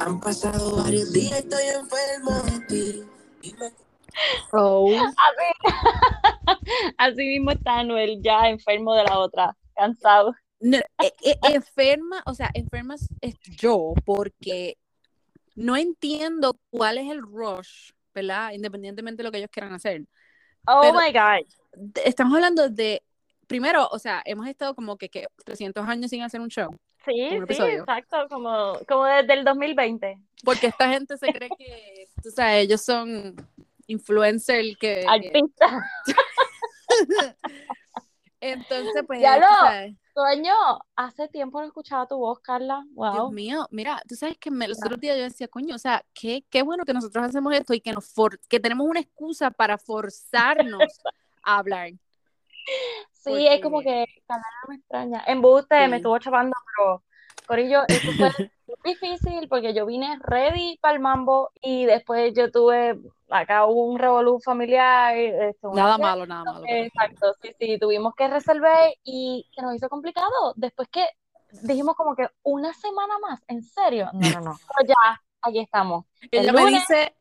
Han pasado varios días, estoy enfermo de ti. Oh. Así, así mismo está Anuel, ya enfermo de la otra, cansado. No, e- e- enferma, o sea, enferma es yo porque no entiendo cuál es el rush, ¿verdad? Independientemente de lo que ellos quieran hacer. Oh Pero- my God. Estamos hablando de, primero, o sea, hemos estado como que, que 300 años sin hacer un show, Sí, sí, episodio. exacto, como, como desde el 2020. porque esta gente se cree que, tú sabes, ellos son influencers que... que- Artista. entonces, pues, Ya lo- Sueño, hace tiempo no escuchaba tu voz, Carla. Dios Wow. mío, mira, tú sabes que me- los otros días yo decía, coño, o sea, qué, qué bueno que nosotros hacemos esto y que, nos for- que tenemos una excusa para forzarnos a hablar. Sí, es como que no me extraña. Embuste, Sí. me estuvo chapando, pero Corillo, esto fue difícil porque yo vine ready para el mambo y después yo tuve acá un revolú familiar. este, Nada fiesta. malo, nada malo. Exacto, sí, sí, tuvimos que resolver y se nos hizo complicado. Después que dijimos como que una semana más, ¿en serio? No, no, no. Pero ya, aquí estamos. El Ella me dice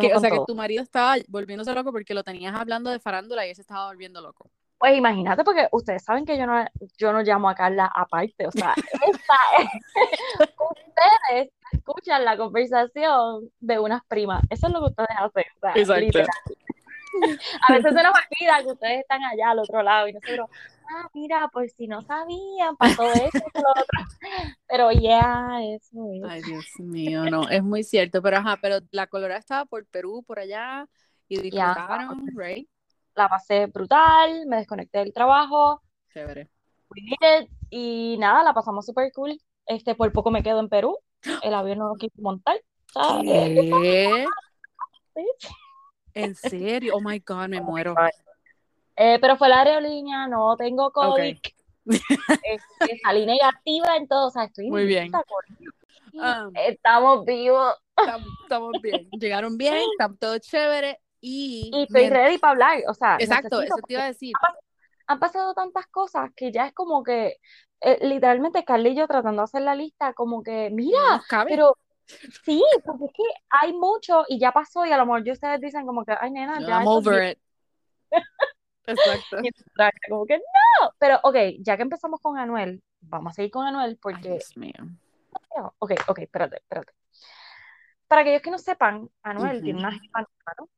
que, o sea, que tu marido estaba volviéndose loco porque lo tenías hablando de farándula y él se estaba volviendo loco. Pues imagínate, porque ustedes saben que yo no, yo no llamo a Carla aparte, o sea, esta es- ustedes escuchan la conversación de unas primas, eso es lo que ustedes hacen, o sea, Exacto. literal. A veces se nos olvida que ustedes están allá al otro lado y nosotros, ah, mira, pues si no sabían, pasó esto, lo otro, pero ya, eso es. Ay, Dios mío, no, es muy cierto, pero ajá, pero la colorada estaba por Perú, por allá, y disfrutaron, right? La pasé brutal, me desconecté del trabajo, Chévere. y nada, la pasamos súper cool. Este, por poco me quedo en Perú, el avión no lo quiso montar. ¿En serio? Oh my God, me muero. Eh, pero fue la aerolínea, no tengo COVID, este, salí negativa en todo, o sea, estoy Muy bien. Ah. Estamos vivos Estamos, estamos bien. Llegaron bien, está todo chévere y... y estoy ready para hablar, o sea, Exacto, eso te iba a decir. han pasado tantas cosas que ya es como que, eh, literalmente, yo tratando de hacer la lista, como que, mira, No pero sí, porque es que hay mucho y ya pasó y a lo mejor ya ustedes dicen como que, ay, nena, ya I'm over it. Exacto. bien extraño", como que no, pero ok, ya que empezamos con Anuel, vamos a seguir con Anuel Ay, porque Dios mío. Ok, ok, espérate, espérate. Para aquellos que no sepan, Anuel tiene Ujú. una jefa nueva, ¿no?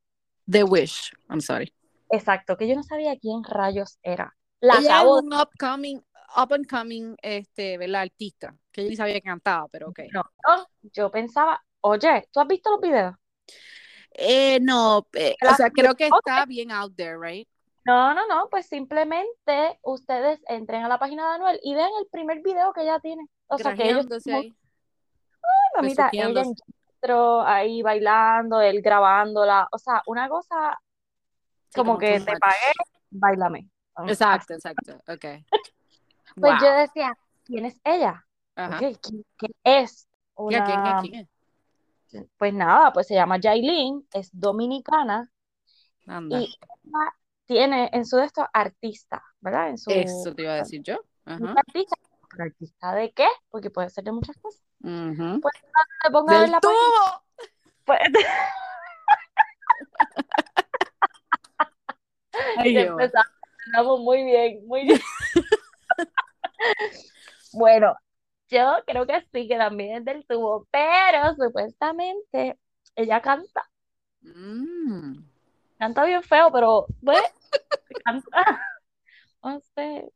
The Wish. I'm sorry. Exacto, que yo no sabía quién rayos era. La Ella acabo es un upcoming, up and coming, este, ¿verdad? Artista. Que yo ni sabía que cantaba, pero ok. No, no, yo pensaba, oye, ¿tú has visto los videos? Eh, no, eh, o sea, creo que está bien out there, right? No, no, no, pues simplemente ustedes entren a la página de Anuel y vean el primer video que ella tiene. O sea, que ellos, ahí. mamita, ella en ahí bailando, él grabándola. O sea, una cosa Sí, como como que te much. pagué, bailame. Exacto, exacto. Ok. Pues Wow. yo decía, ¿quién es ella? Ajá. Ok, ¿quién, quién es? ¿Qué, quién, quién es? pues nada, pues se llama Yailin, es dominicana Anda. y ella tiene en su de esto artista, ¿verdad? En su Eso te iba a decir yo. Ajá. artista, artista de qué? Porque puede ser de muchas cosas. Pues cuando te ponga a ver ¡Del la página, tubo! pues, Ay, empezamos, muy bien, muy bien. Bueno, yo creo que sí, que también es del tubo, pero supuestamente ella canta, Mm. canta bien feo, pero pues, canta, no sé.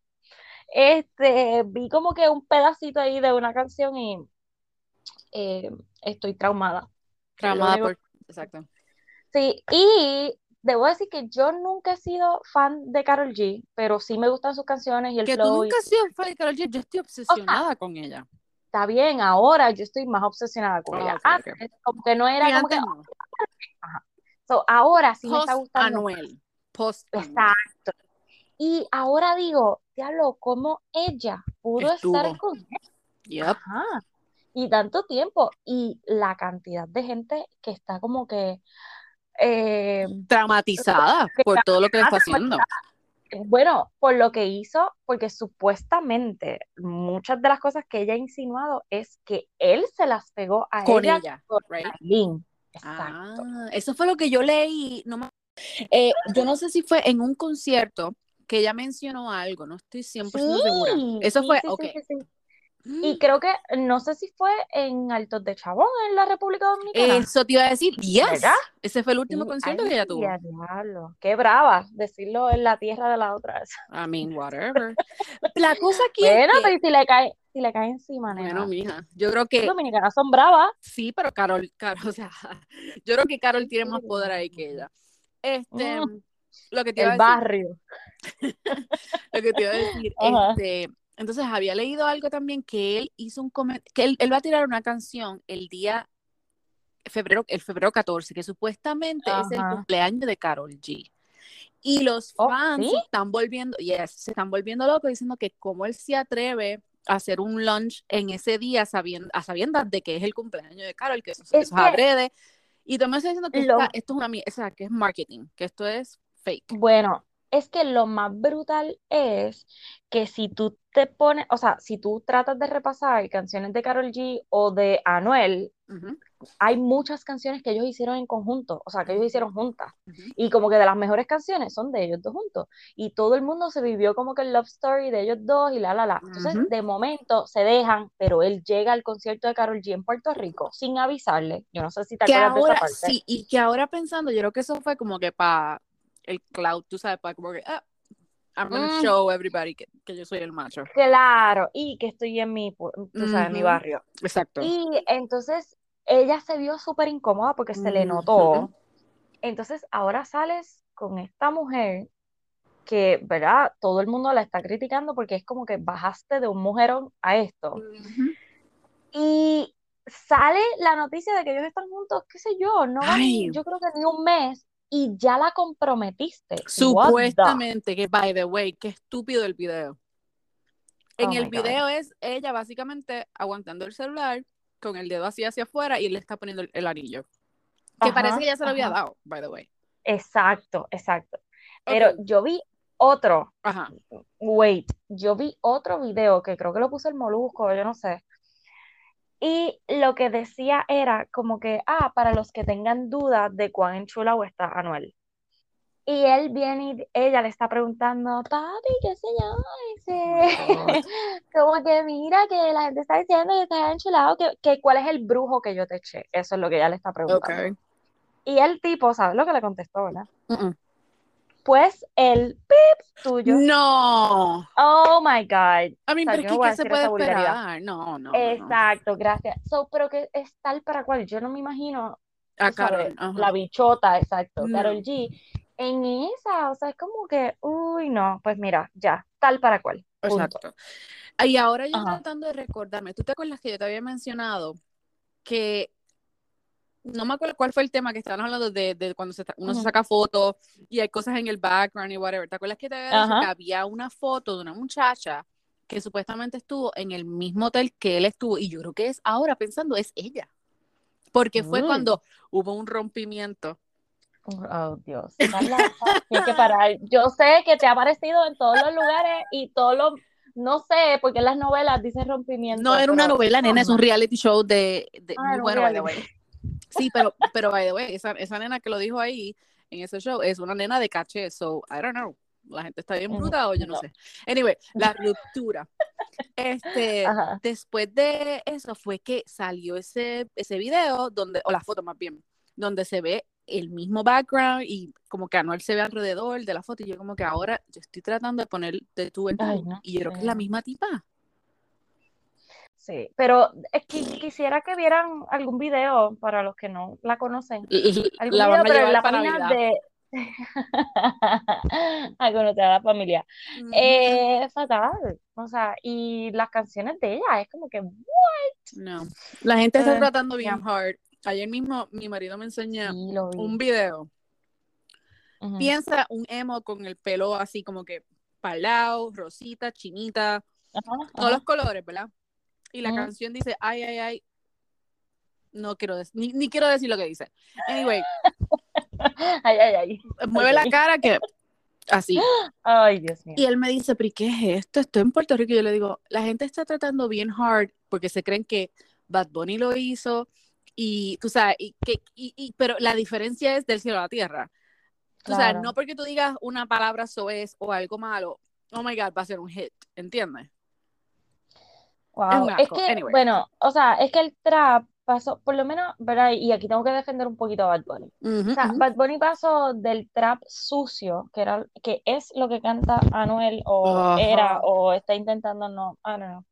Este, vi como que un pedacito ahí de una canción y eh, estoy traumada. Traumada único- por. Exacto. Sí, y debo decir que yo nunca he sido fan de Karol G, pero sí me gustan sus canciones y el Que tú flow y nunca has sido fan de Karol G. Yo estoy obsesionada con ella. está bien, ahora yo estoy más obsesionada con Ah, ella. ok, ok. Antes, como que no era como que, no. so, ahora sí me está gustando. Anuel. Post. Exacto. Y ahora digo, diablo, ¿cómo ella pudo estar Estuvo. con él? Yep. Ajá. Y tanto tiempo. Y la cantidad de gente que está como que, eh, Traumatizada por todo lo que le está haciendo. Bueno, por lo que hizo, porque supuestamente muchas de las cosas que ella ha insinuado es que él se las pegó a Con ella ella, con right? Aileen. Exacto. Ah, eso fue lo que yo leí. No me- eh, yo no sé si fue en un concierto que ella mencionó algo, no estoy 100% segura. Sí, Eso sí, fue, sí, sí, ok. Y creo que, no sé si fue en Altos de Chabón, en la República Dominicana. Eso te iba a decir, yes. ¿Verdad? Ese fue el último Sí, concierto ay, que ella tuvo. a diablo. Qué brava, decirlo en la tierra de la otra. I mean, whatever. La cosa aquí es Bueno, que- pero ¿y si le cae, si le cae encima, nena. bueno, mija, yo creo que Dominicanas son bravas. sí, pero Carol, Carol, o sea, yo creo que Carol tiene más poder ahí que ella. Este, Mm. lo que te iba a El decir, barrio. lo que te iba a decir, Ajá. este, entonces había leído algo también que él hizo un comentario, que él, él va a tirar una canción el día febrero, el febrero 14, que supuestamente es el Ajá. cumpleaños de Carol G. Y los Oh, fans ¿sí? se están volviendo, yes, se están volviendo locos diciendo que cómo él se atreve a hacer un lunch en ese día sabiendo, a sabiendas de que es el cumpleaños de Carol, que eso, eso es que- adrede. Y también está diciendo que Lo- esta- esto es una, o sea, que es marketing, que esto es fake. Bueno, es que lo más brutal es que si tú te pones, o sea, si tú tratas de repasar canciones de Karol G o de Anuel, hay muchas canciones que ellos hicieron en conjunto, o sea, que ellos hicieron juntas. Y como que de las mejores canciones son de ellos dos juntos. Y todo el mundo se vivió como que el love story de ellos dos y la, la, la. Entonces, Ujú. de momento se dejan, pero él llega al concierto de Karol G en Puerto Rico sin avisarle. Yo no sé si te que acuerdas de esa ahora, parte. sí, y que ahora pensando, yo creo que eso fue como que para el cloud, tú sabes, para como que, ah, I'm gonna Mm. show everybody que, que yo soy el macho. Claro, y que estoy en mi, tú sabes, en mi barrio. Exacto. Y entonces ella se vio súper incómoda porque se le Ujú. notó. Entonces ahora sales con esta mujer que, ¿verdad? Todo el mundo la está criticando porque es como que bajaste de un mujerón a esto. Ujú. Y sale la noticia de que ellos están juntos, qué sé yo, no Ay. yo creo que ni un mes y ya la comprometiste. Supuestamente, que by the way, qué estúpido el video. En Oh el God. video es ella básicamente aguantando el celular con el dedo así hacia afuera y él le está poniendo el, el anillo. Que Ajá, parece que ya se lo había dado, by the way. Exacto, exacto. Pero yo vi otro, Ajá. wait, yo vi otro video que creo que lo puso el Molusco, yo no sé. Y lo que decía era como que, ah, para los que tengan dudas de cuán enchulado está Anuel. Y él viene y ella le está preguntando, papi, qué sé yo, Oh dice, como que mira que la gente está diciendo que está enchulado, que, que cuál es el brujo que yo te eché. Eso es lo que ella le está preguntando. Ok. Y el tipo, ¿sabes lo que le contestó, verdad? Mm-mm. Pues el pip tuyo. No. Oh my God. A mí, O sea, pero no ¿qué se puede esperar? No, no, no, no. Exacto, gracias. So, pero que es tal para cual. Yo no me imagino, A sabes, Carol, ajá. la bichota, exacto, No. Karol G. En esa, o sea, es como que, uy, no, pues mira, ya, tal para cual. Punto. Exacto. Y ahora yo Ajá. tratando de recordarme, ¿tú te acuerdas que yo te había mencionado que no me acuerdo cuál fue el tema que estaban hablando de, de cuando se, uno se Ujú. saca fotos y hay cosas en el background y whatever? ¿Te acuerdas que te había dicho Ajá. que había una foto de una muchacha que supuestamente estuvo en el mismo hotel que él estuvo? Y yo creo que es ahora pensando, es ella. Porque fue cuando hubo un rompimiento. Oh, Dios. Carla, que parar. Yo sé que te ha aparecido en todos los lugares y todos los, no sé, porque en las novelas dice rompimiento. No era una pero- novela, nena, es un reality show de, de- Ah, muy bueno, reality. Sí, pero, pero by the way, esa, esa nena que lo dijo ahí en ese show es una nena de caché, so I don't know. La gente está bien bruta o yo no, no. sé. Anyway, la ruptura. Este, Ajá. después de eso fue que salió ese, ese video donde, o la foto más bien, donde se ve el mismo background y como que Anuel se ve alrededor de la foto y yo como que ahora yo estoy tratando de poner de tú en tú no y yo creo que es la misma tipa. Sí, pero es que quisiera que vieran algún video para los que no la conocen. Algún La video, van a pero en llevar la para página Navidad. de a conocer a la familia. Ujú. Eh, fatal. O sea, y las canciones de ella es como que No. La gente está Eh, tratando bien hard. Ayer mismo mi marido me enseña sí un video. Ujú. Piensa un emo con el pelo así como que palao, rosita, chinita, Ajá, todos ajá. los colores, ¿verdad? Y la canción dice, ay, ay, ay. No quiero decir, ni, ni quiero decir lo que dice. Anyway, Ay, ay, ay. mueve la cara que Así. Ay, Dios mío. Y él me dice, pero ¿y qué es esto? Estoy en Puerto Rico. Y yo le digo, la gente está tratando bien hard porque se creen que Bad Bunny lo hizo y tú sabes, y que, y, y- pero la diferencia es del cielo a la tierra. Tú sabes, Claro. no porque tú digas una palabra soez o algo malo, oh my God, va a ser un hit, ¿entiendes? Wow. Es que, Anyway. bueno, o sea, es que el trap pasó, por lo menos, ¿verdad? Y aquí tengo que defender un poquito a Bad Bunny. O sea. Bad Bunny pasó del trap sucio, que era, que es lo que canta Anuel, o era, o está intentando, no, I don't know.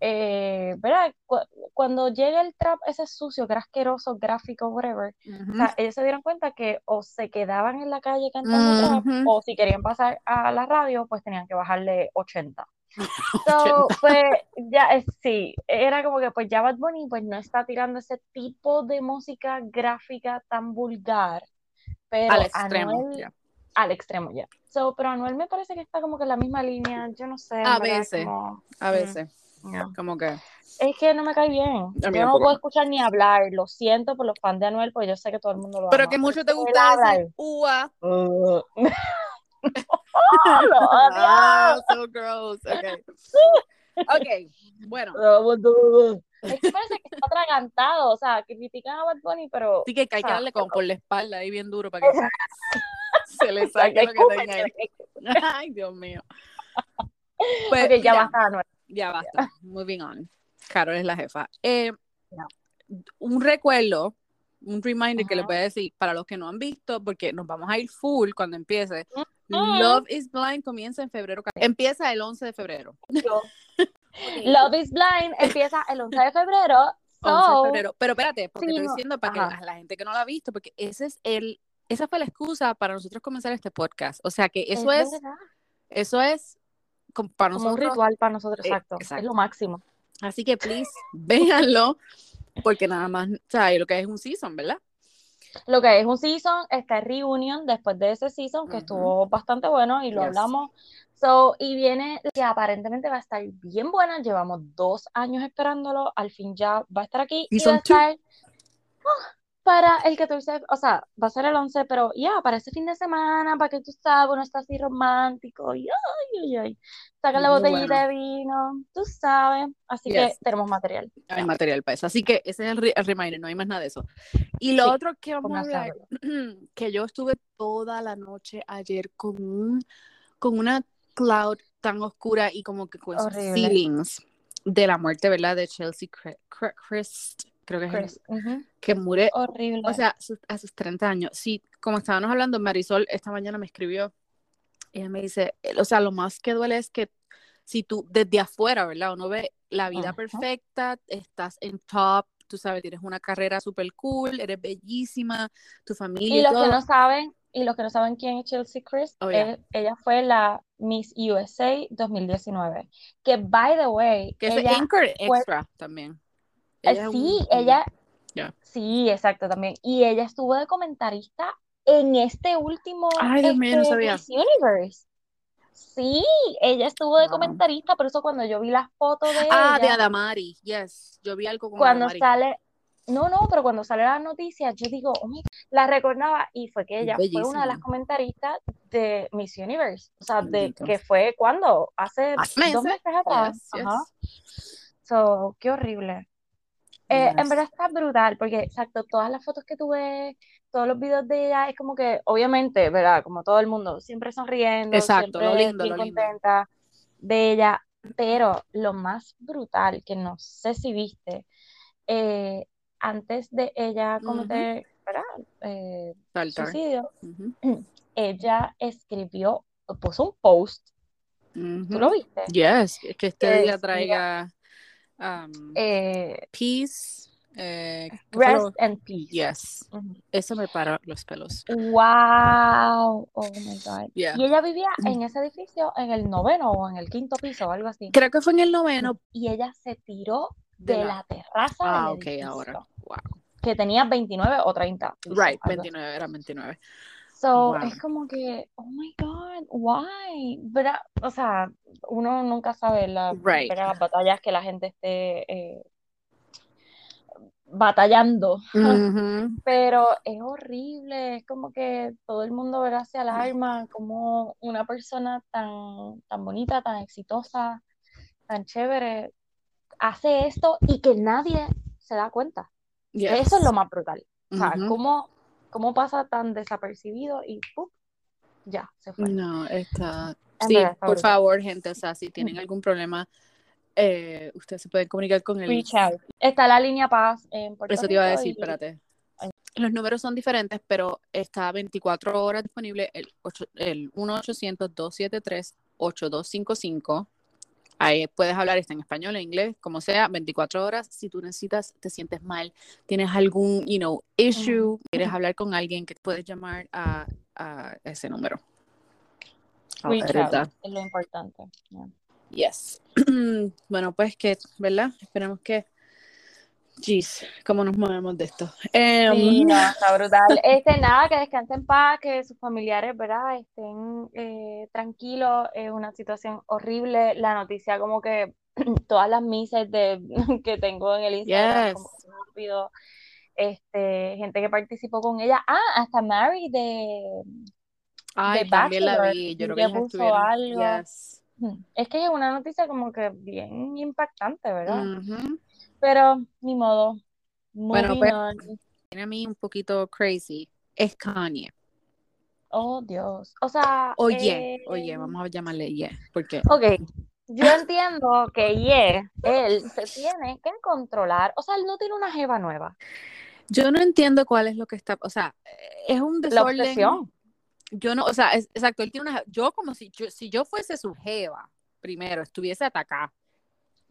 Eh, ¿verdad? Cu- cuando llega el trap ese sucio, que era asqueroso, gráfico, whatever, o sea, ellos se dieron cuenta que o se quedaban en la calle cantando trap, o si querían pasar a la radio, pues tenían que bajarle 80. So, pues ya, es- sí, era como que pues ya Bad Bunny pues no está tirando ese tipo de música gráfica tan vulgar, pero Al extremo. Anuel, ya. al extremo ya. So, pero Anuel me parece que está como que en la misma línea, yo no sé, A verdad, veces. como, A mm, veces, como que. Es que no me cae bien. Yo no puedo escuchar ni hablar, lo siento por los fans de Anuel, porque yo sé que todo el mundo lo Pero ama, que mucho te gusta decir ua. Uh. ¡Oh, lo odio! Ah, so gross. Okay. Ok, bueno. Es que parece que está atragantado, o sea, critican a Bad Bunny, pero Así que hay que darle como por la espalda ahí bien duro para que se le saque lo que tenga ahí. Ay, Dios mío. Pues, Ok, ya mira, basta, Anuel. Ya basta. Moving on. Carol es la jefa. Eh, Ya. Un recuerdo, un reminder que les voy a decir para los que no han visto, porque nos vamos a ir full cuando empiece. Love is Blind comienza en febrero. Empieza el 11 de febrero. Love is Blind empieza el 11 de febrero. 11 de So, febrero. Pero espérate, porque Sí, estoy no, diciendo para que ajá. la gente que no la ha visto, porque ese es el, esa fue la excusa para nosotros comenzar este podcast. O sea que eso es, eso es como para como un nosotros. ritual para nosotros, Eh, exacto. exacto. Es lo máximo. Así que please, véanlo, porque nada más, o sea, lo que es un season, ¿verdad? Lo que es un season, está reunion después de ese season, que estuvo bastante bueno y lo Yes. hablamos. So, y viene que aparentemente va a estar bien buena. Llevamos dos años esperándolo. Al fin ya va a estar aquí y va Season a estar ah, para el 14, o sea, va a ser el 11, pero ya, para ese fin de semana, para que tú sabes, uno está así romántico. Y ay, ay, ay. Saca la botellita bueno. de vino, tú sabes. Así que Yes. tenemos material. Hay material para eso. Así que ese es el, re- el reminder, no hay más nada de eso. Y lo Sí, otro que vamos a hablar, que yo estuve toda la noche ayer con un, con una cloud tan oscura y como que con feelings de la muerte, ¿verdad? De Chelsea Christ, creo que es Chris. Ujú. que muere, Horrible. o sea, a sus 30 años. Sí, como estábamos hablando, Marisol esta mañana me escribió, y ella me dice, o sea, lo más que duele es que si tú desde afuera, ¿verdad? Uno ve la vida Ajá. perfecta, estás en top, tú sabes, tienes una carrera súper cool, eres bellísima, tu familia Y y, los todo. que no saben, y los que no saben quién es Chelsea Chris, Oh, yeah. eh, ella fue la Miss USA 2019. Que, by the way, que es ella, Anchor fue- Extra también. Eh, Ella es sí, un- ella, Ya. sí, exacto, también. Y ella estuvo de comentarista en este último Ay, Dios mío, no este, sabía. Miss Universe. Sí, ella estuvo de Wow. comentarista, por eso cuando yo vi las fotos de Ah, de ella, Adamari, yes, yo vi algo con cuando Adamari. sale, no, no, pero cuando sale la noticia, yo digo, oh my- la recordaba y fue que ella fue una de las comentaristas de Miss Universe, o sea, de que fue cuando, hace Hace dos meses. meses atrás, Yes, yes. ajá. So, qué horrible. Eh, en verdad está brutal, porque exacto, todas las fotos que tuve, todos los videos de ella, es como que, obviamente, ¿verdad? Como todo el mundo, siempre sonriendo, Exacto, lo lindo, lo lindo. contenta, bella, pero lo más brutal, que no sé si viste, eh, antes de ella cometer. Eh, Saltar. suicidio, ella escribió, puso un post, ¿tú ujú. lo viste? Yes, es que este Que día traiga um, Eh, peace. Eh, ¿qué fue rest lo- and peace. Yes, Ujú. eso me paró los pelos. Wow, oh my God. Yeah. Y ella vivía en ese edificio en el noveno o en el quinto piso o algo así. Creo que fue en el noveno. Y ella se tiró De de la- la terraza Ah, del ok, edificio, ahora. Wow. que tenía 29 o 30 pisos, Right, algo así. 29, era 29. So, Wow. es como que, oh my God, why? ¿Verdad? O sea, uno nunca sabe la, Right. las batallas que la gente esté eh, batallando. Ujú. Pero es horrible, es como que todo el mundo verá se alarma, como una persona tan, tan bonita, tan exitosa, tan chévere, hace esto y que nadie se da cuenta. Eso es Yes. lo más brutal. O sea, Ujú. cómo, cómo pasa tan desapercibido y ¡pum! ya, se fue. No, está. En Sí, verdad está por brutal. favor, gente, o sea, si tienen algún problema, eh, ustedes se pueden comunicar con el. Reach out. Está la línea Paz en Puerto Eso te iba a decir, y- espérate. Los números son diferentes, pero está 24 horas disponible el, ocho- el 1-800-273-8255. Ahí puedes hablar, está en español, en inglés, como sea, 24 horas. Si tú necesitas, te sientes mal, tienes algún, you know, issue, quieres hablar con alguien, que puedes llamar a, a ese número. Es lo importante. yeah. Yes. bueno, pues que, ¿verdad? Esperemos que. Jeez, ¿cómo nos movemos de esto? Em, Sí, no, está brutal. Este, nada, que descansen en paz, que sus familiares, ¿verdad? Estén eh, tranquilos. Es una situación horrible. La noticia, como que todas las mises de, que tengo en el Instagram, como Yes. rápido. Este, gente que participó con ella. Ah, hasta Mary de, Ay, de también la Bachelor, vi. Yo creo que que ellas puso algo. Yes. Es que es una noticia como que bien impactante, ¿verdad? Ujú. Pero ni modo. Bueno, Moving pues-. Tiene a mí un poquito crazy. Es Kanye. Oh, Dios. O sea, Oye, eh, oye, vamos a llamarle Ye. Porque Ok, yo entiendo que Ye, él se tiene que controlar. O sea, él no tiene una jeva nueva. yo no entiendo cuál es lo que está. O sea, es un La desorden. obsesión. Yo no, o sea, es- exacto, él tiene una. Yo, como si yo, si yo fuese su jeva, primero, estuviese atacada.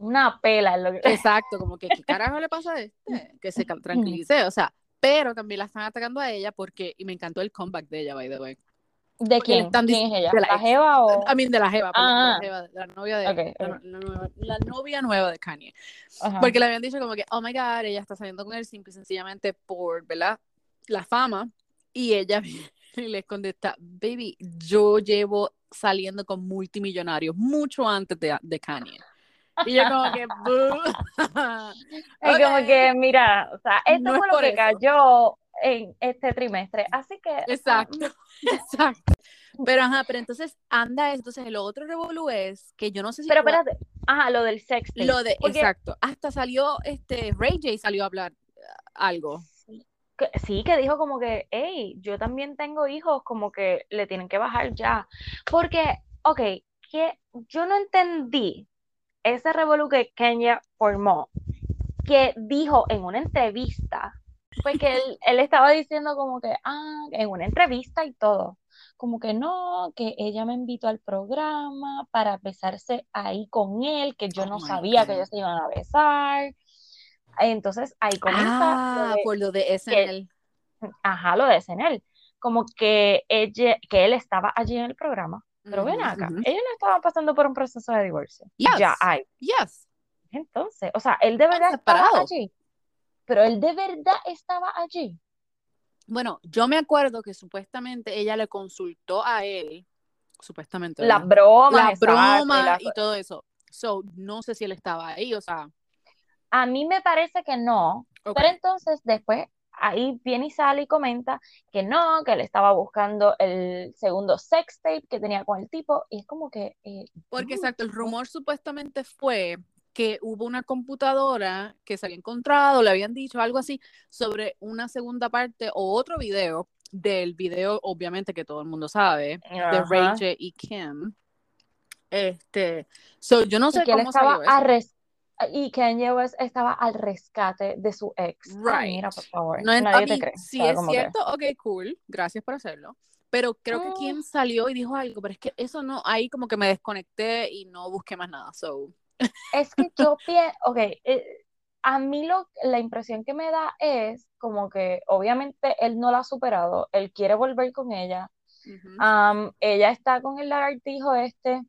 Una pela. lo que- Exacto, como que, ¿qué carajo le pasa a este? Que se tranquilice, o sea, pero también la están atacando a ella porque, y me encantó el comeback de ella, by the way. ¿De quién? ¿Quién dic- es ella? de la ¿La jeva o...? A mí, de la jeva, de Ah. la jeva, de la novia de, la nueva- la novia nueva de Kanye. Porque le habían dicho como que, oh my God, ella está saliendo con él simple y sencillamente por, ¿verdad? La fama. Y ella les contesta, baby, yo llevo saliendo con multimillonarios mucho antes de, de Kanye. Y yo como que, Es como que, mira, o sea, esto No es fue lo que eso. cayó en este trimestre. Así que... ah, Exacto, exacto. Pero ajá, pero entonces anda, entonces el otro revolú es que yo no sé si Pero espérate. Ajá, lo del sexting. lo de, Porque- exacto, hasta salió este Ray J salió a hablar eh, algo. que- sí, que dijo como que, hey, yo también tengo hijos, como que le tienen que bajar ya. Porque, ok, que yo no entendí ese revolú que Kenya formó, que dijo en una entrevista, fue que él, él estaba diciendo como que, ah, en una entrevista y todo, como que no, que ella me invitó al programa para besarse ahí con él, que yo Oh no sabía que ellos se iban a besar. Entonces ahí comienza lo Ah, de- por lo de SNL. ajá, lo de SNL, como que ella, que él estaba allí en el programa, pero ven acá, ellos no estaban pasando por un proceso de divorcio, Yes. ya hay, Yes. entonces, o sea, él de verdad estaba allí, pero él de verdad estaba allí, Bueno, yo me acuerdo que supuestamente ella le consultó a él, supuestamente, ¿verdad? la exacto, y broma y todo eso. So, no sé si él estaba ahí, o sea, a mí me parece que no, pero entonces después ahí viene y sale y comenta que no, que él estaba buscando el segundo sex tape que tenía con el tipo, y es como que, eh, Porque exacto, el rumor supuestamente fue que hubo una computadora que se había encontrado, le habían dicho algo así sobre una segunda parte o otro video del video, obviamente que todo el mundo sabe, de J y Kim. Este, so, yo no y sé que él cómo estaba salió eso. Y Kanye West estaba al rescate de su ex. Ay, Right. mira, por favor, No, nadie te mí, cree. si ¿sabes? es Como que- cierto, ok, cool, gracias por hacerlo. Pero creo que Mm. Kim salió y dijo algo, pero es que eso no, ahí como que me desconecté y no busqué más nada. So, Es que yo pienso, ok, eh, a mí lo, la impresión que me da es como que obviamente él no la ha superado, él quiere volver con ella, ujú. am, ella está con el lagartijo este,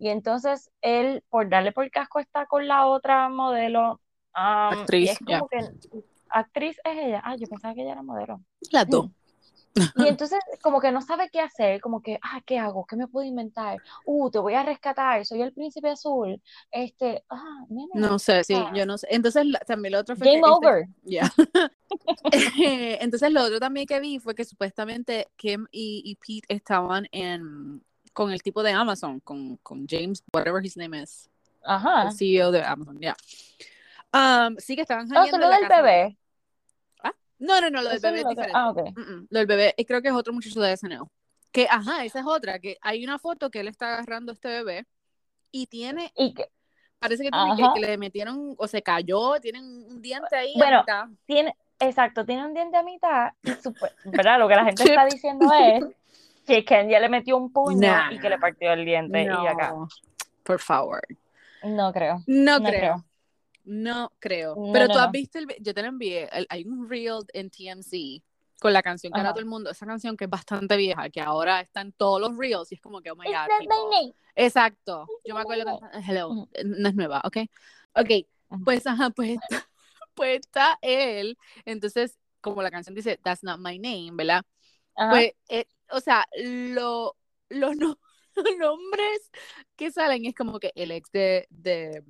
y entonces él, por darle por casco, está con la otra modelo, Actriz, es como que, actriz es ella, ah, yo pensaba que ella era modelo. las dos. Y entonces como que no sabe qué hacer, como que, ah, ¿qué hago? ¿Qué me puedo inventar? Uh, te voy a rescatar, soy el príncipe azul. Este, ah, nene, No sé, sí, Ah. yo no sé. Entonces, la- también lo otro fue game que este- over. Ya. Entonces, lo otro también que vi fue que supuestamente Kim y, y Pete estaban en con el tipo de Amazon, con, con James, whatever his name is, Ajá. el CEO de Amazon, ya. Um, sí que estaban No, jangueando solo del casa. bebé. No, no, no, lo del bebé es diferente. Ah, ok. Mm, mm, Lo del bebé, y creo que es otro muchacho de SNL. Que, ajá, esa es otra, que hay una foto que él está agarrando a este bebé y tiene, Y que parece que tiene que, que le metieron, o se cayó, tienen un diente ahí. Bueno, tiene, exacto, tiene un diente a mitad y supe- ¿verdad? Lo que la gente Chip. está diciendo es que Ken ya le metió un puño Nah. y que le partió el diente y acá. No, por favor. No creo. No, No creo. creo. No creo. No, Pero no, tú has no. visto el, yo te lo envié, el- hay un reel en TMZ con la canción que Ajá. todo el mundo, esa canción que es bastante vieja, que ahora está en todos los reels y es como que, oh my It's god, name. Exacto. Yo me acuerdo que hello, Ujú. no es nueva, ¿ok? Ok, pues ajá, pues está, pues está él. Entonces, como la canción dice, That's not my name, ¿verdad? Ajá. Pues, eh, o sea, lo, los no- los nombres que salen es como que el ex de, de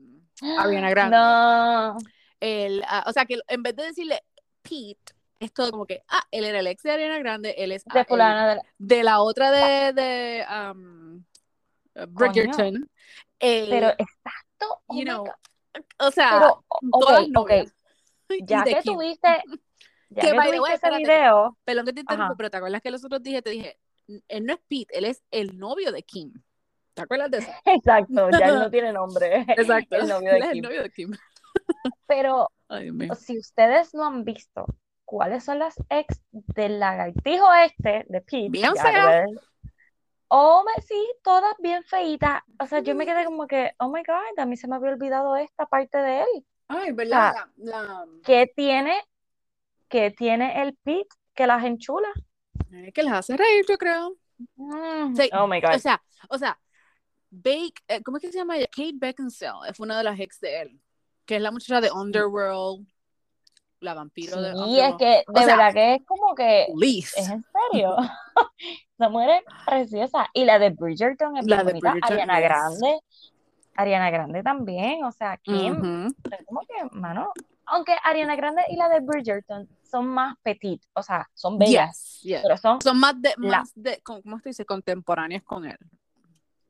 Ariana Grande. No. el, ah, o sea, que en vez de decirle Pete, es todo como que, ah, él era el ex de Ariana Grande, él es ah, De de la- de la otra de, de um, Bridgerton. Pero exacto. oh you know, o sea, Pero, todas ok, ok. novias. Ya que tuviste, ya Que, que by the way, espérate. video, Perdón que te interrumpa, Ajá. pero ¿te acuerdas que los otros dije, te dije, él no es Pete, él es el novio de Kim. ¿Te acuerdas de eso? exacto, ya él no tiene nombre. Exacto. El novio Él de es el Kim. novio de Kim. Pero Ay, si ustedes no han visto cuáles son las ex del lagartijo este de Pete, Bien fea. Oh, me, sí, todas bien feitas. O sea, yo me quedé como que, oh my God, a mí se me había olvidado esta parte de él. Ay, O ¿verdad? sea, La- la- ¿Qué tiene, qué tiene el Pete que las enchula? eh, que les hace reír, yo creo. Mm, Sí, Oh my God. O sea, o sea, Bake, eh, ¿cómo es que se llama ella? Kate Beckinsale, fue una de las ex de él, que es la muchacha de Underworld, la vampiro de Sí, es Underworld. que de O sea, verdad que es como que, Liz. es en serio. Esa mujer es preciosa. Y la de Bridgerton es La de bonita. Bridgerton, Ariana yes. Grande. Ariana Grande también. O sea, Kim. Es como que, mano. Aunque Ariana Grande y la de Bridgerton son más petit. O sea, son bellas. Yes, yes. Pero son, Son más de, La- más de, ¿cómo se dice? Contemporáneas con él.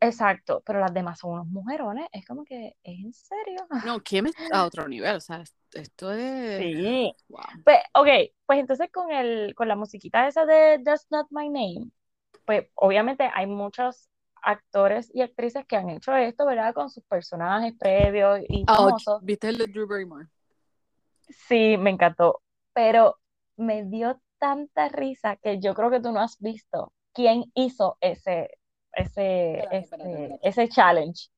exacto. Pero las demás son unos mujerones. Es como que, ¿es en serio? No, Kim es a otro nivel, o sea, esto es... Sí. Wow. Pues, ok, pues entonces con el, con la musiquita esa de That's Not My Name, pues obviamente hay muchos actores y actrices que han hecho esto, ¿verdad? Con sus personajes previos y Ah, famosos. ¿Viste el de Drew Barrymore? Sí, me encantó. Pero me dio tanta risa que yo creo que tú no has visto quién hizo ese, ese, Espérate, espérate, este, espérate. ese challenge.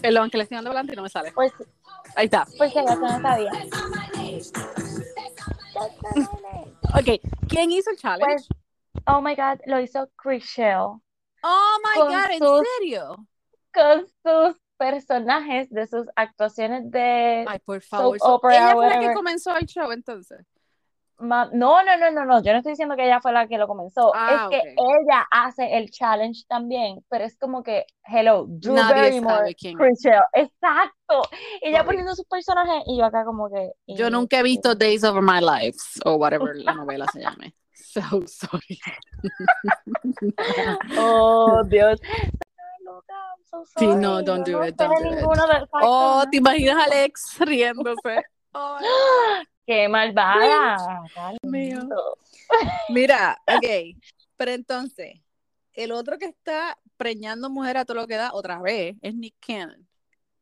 Perdón, que le estoy dando adelante y no me sale. Pues, Ahí está. pues acaso no sabía. Ok, ¿quién hizo el challenge? Pues, oh my God, lo hizo Chriselle. oh my God, ¿en sus- serio? con sus personajes de sus actuaciones de Ay, por favor. soap so- opera, ella fue la que comenzó el show entonces. ma- no, no, no, no, no, yo no estoy diciendo que ella fue la que lo comenzó, Ah, es que ok. ella hace el challenge también, pero es como que, hello, Drew Nadie Barrymore, sabe quién. Chriselle, exacto, ella poniendo sus personajes y yo acá como que, Yo nunca he visto Days of My Life o whatever la novela se llame. So sorry. oh Dios, So Sí, sorry, no, don't do no it, don't do it. Oh. ¿te imaginas a Alex riéndose? Ay, qué malvada, mío. Mira, ok. Pero entonces, el otro que está preñando mujer a todo lo que da otra vez es Nick Cannon.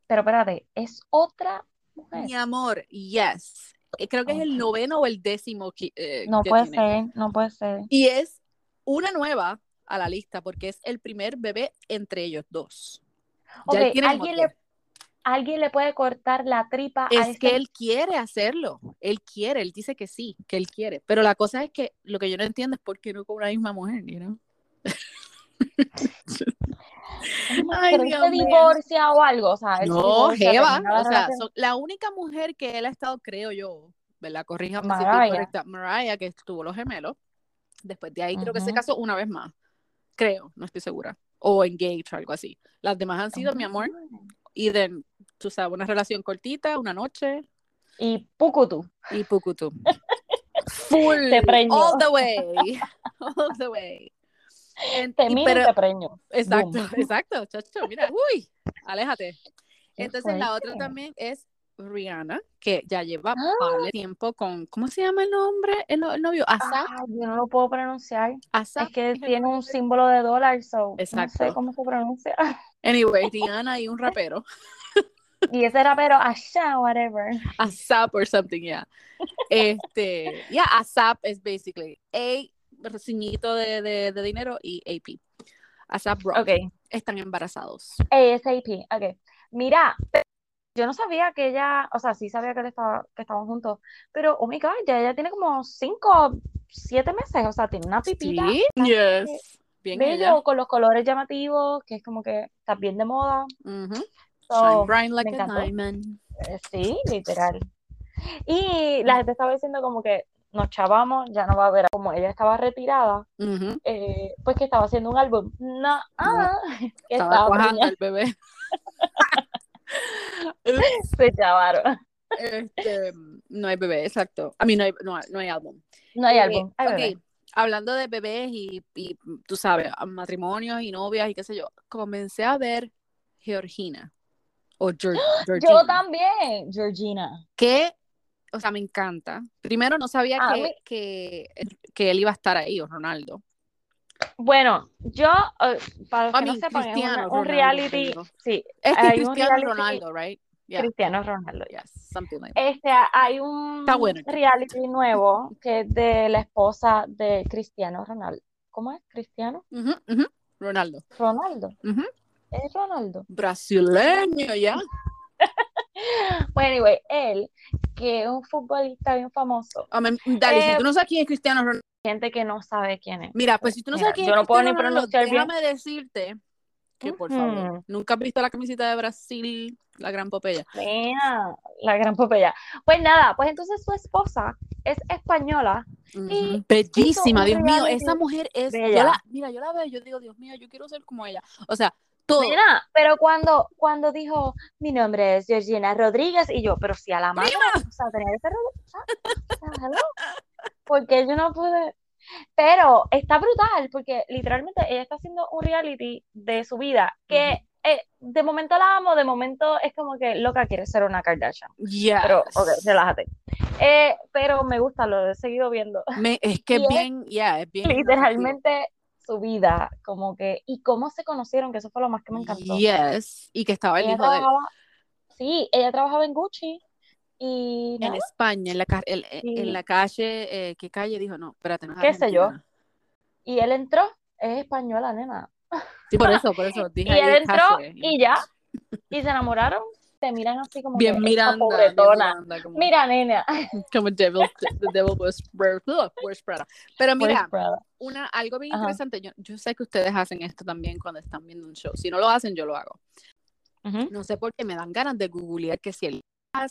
Pero espérate, es otra mujer. Mi amor, yes. Eh, Creo que es el noveno o el décimo que, eh, No que puede tiene. ser, no puede ser. Y es una nueva a la lista porque es el primer bebé entre ellos dos. Ya él Ok, tiene como ¿alguien le, alguien le puede cortar la tripa a Es este que él quiere hacerlo, él quiere, él dice que sí, que él quiere, pero la cosa es que lo que yo no entiendo es por qué no con una misma mujer, you know? Ay, pero Dios divorcia o algo, o sea, No, Jeva, o sea, son- la única mujer que él ha estado, creo yo, ¿verdad? Si estoy Mariah. correcta. Mariah, que tuvo los gemelos. Después de ahí creo que se casó una vez más. Creo, no estoy segura. O engaged o algo así. Las demás han sido, mi amor, y de, tú sabes, una relación cortita, una noche Y Pucutu. y pucutu. Full. Te preñó. All the way. All the way. En- Te y preño. Exacto, Boom. exacto, chacho, mira, uy, aléjate. Entonces la otra también es Rihanna, que ya lleva Ah. tiempo con, ¿cómo se llama el nombre? El, el novio, Asap, Ay, yo no lo puedo pronunciar. Asap. Es que tiene un símbolo de dólar, so no sé Exacto. cómo se pronuncia. Anyway, Rihanna y un rapero, Y ese rapero, Asha, whatever. Asap or something, yeah. Este, yeah, Asap es basically A, reciñito de, de, de dinero y AP. Asap Rock. Ok, Están embarazados. ASAP, ok. Mira, yo no sabía que ella, o sea, sí sabía que, él estaba, que estaban juntos, pero, oh my God, ya ella tiene como cinco, siete meses, o sea, tiene una pipita Sí, yes. Bien bello, ella. con los colores llamativos, que es como que está bien de moda. Ujú. So, Shine bright like a diamond. Eh, Sí, literal. Y la gente estaba diciendo como que nos chavamos, ya no va a haber, como ella estaba retirada, eh, pues que estaba haciendo un álbum. No, ah, Estaba estaba cuajando el bebé. Se chavaron. este, no hay bebé, exacto. A mí no hay, no, hay- no hay álbum. No hay Eh, álbum. Ay, ok, bebé. hablando de bebés y, y, tú sabes, matrimonios y novias y qué sé yo, comencé a ver Georgina o Yo Georgina, también, Georgina. que, o sea, me encanta. Primero no sabía que, que, que él iba a estar ahí, o Ronaldo. Bueno, yo, eh, para los I que no mean, sepan, es una- Cristiano un reality, sí, Es que Hay un Cristiano reality- Ronaldo, right? Yeah, Cristiano Ronaldo. yes, something like that. Este, hay un bueno. reality nuevo que es de la esposa de Cristiano Ronaldo. ¿Cómo es? ¿Cristiano? Ronaldo. Ronaldo. Ujú. Es Ronaldo. Brasileño, ya. Bueno, anyway, él, que es un futbolista bien famoso, me- Dale, Eh, si tú no sabes quién es Cristiano Ronaldo, gente que no sabe quién es. mira, pues si tú no Mira, sabes quién yo es no puedo Cristiano ni Ronaldo, pronunciar bien. déjame decirte que por Ujú. favor, nunca has visto la camiseta de Brasil, la gran Popeya. Mira, la gran Popeye. Pues nada, pues entonces su esposa es española. Ujú. Bellísima, un Dios mío, esa mujer es, yo la, mira, yo la veo, y yo digo, Dios mío, yo quiero ser como ella. O sea, todo. Mira, pero cuando, cuando dijo, mi nombre es Georgina Rodríguez, y yo, pero si a la madre, o sea, tenía que ser Rodríguez. o sea, hello. Porque yo no pude. Pero está brutal, porque literalmente ella está haciendo un reality de su vida, que eh, de momento la amo, de momento es como que loca quiere ser una Kardashian. Pero, ok, relájate. Eh, pero me gusta, lo he seguido viendo. Me- es que es bien, ya, es bien. Literalmente su vida, como que, y cómo se conocieron, que eso fue lo más que me encantó. Yes, y que estaba el Ella hijo de sí, ella trabajaba en Gucci y En España, en la, el- Sí. en la calle, eh, ¿qué calle? Dijo, no, espérate, no es Qué sé yo. Y él entró, es española, nena. Sí, por eso, por eso. Y Dije ahí él entró calle. y ya, y se enamoraron, te miran así como Bien que Miranda, bien pobretona. Miranda, como, Mira, nena. como devil, the devil was, Prada. Pero mira, una, algo bien Ajá. interesante, yo, yo sé que ustedes hacen esto también cuando están viendo un show. Si no lo hacen, yo lo hago. Ujú. No sé por qué me dan ganas de googlear que si el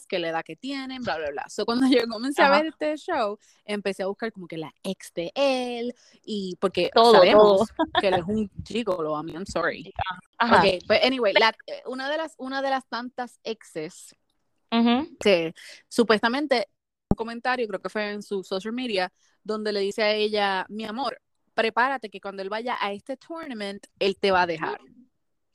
que la edad que tienen, bla, bla, bla. So, cuando yo comencé a ver este show, empecé a buscar como que la ex de él, y porque Todo, sabemos que él es un chico, a mí, I'm sorry. Ajá. Ok, but anyway, la- eh, una, de las, una de las tantas exes que supuestamente un comentario, creo que fue en su social media, donde le dice a ella, mi amor, prepárate que cuando él vaya a este tournament, él te va a dejar.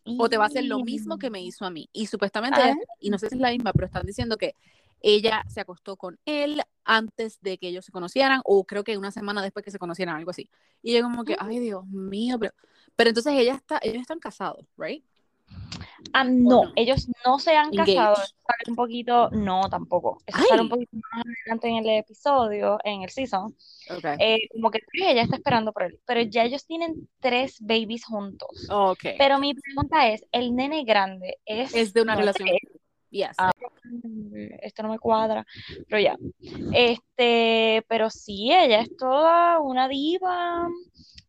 O te va a hacer lo mismo que me hizo a mí. Y supuestamente, Ah. y no sé si es la misma, pero están diciendo que ella se acostó con él antes de que ellos se conocieran, o creo que una semana después que se conocieran, algo así. Y ella como que, Ah. ay Dios mío, pero, pero entonces ella está, ellos están casados, ¿right? Ah, no, no? ellos no se han casado. Sale un poquito, no, tampoco. Eso sale un poquito más adelante en el episodio, en el season. Ok. Eh, como que ella está esperando por él. Pero ya ellos tienen tres babies juntos. ok. Pero mi pregunta es, ¿el nene grande es, es de una no relación. Yes. Ah. esto no me cuadra, pero ya. Este, pero sí, ella es toda una diva.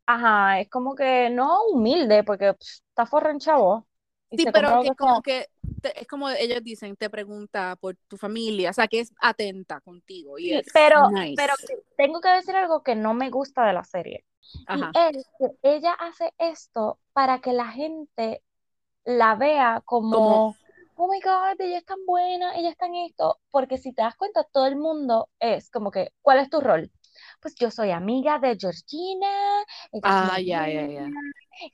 Ajá, es como que no humilde, porque pff, está forra en chavo. Sí, pero que como que te- es como ellos dicen, te pregunta por tu familia, o sea, que es atenta contigo y Sí, es pero, nice. pero tengo que decir algo que no me gusta de la serie. Ajá. Y es que ella hace esto para que la gente la vea como, Como- oh my God, ella es tan buena, ella está en esto. Porque si te das cuenta, todo el mundo es como que, ¿cuál es tu rol? Pues yo soy amiga de Georgina, ella es Ah, ya, ya, ya.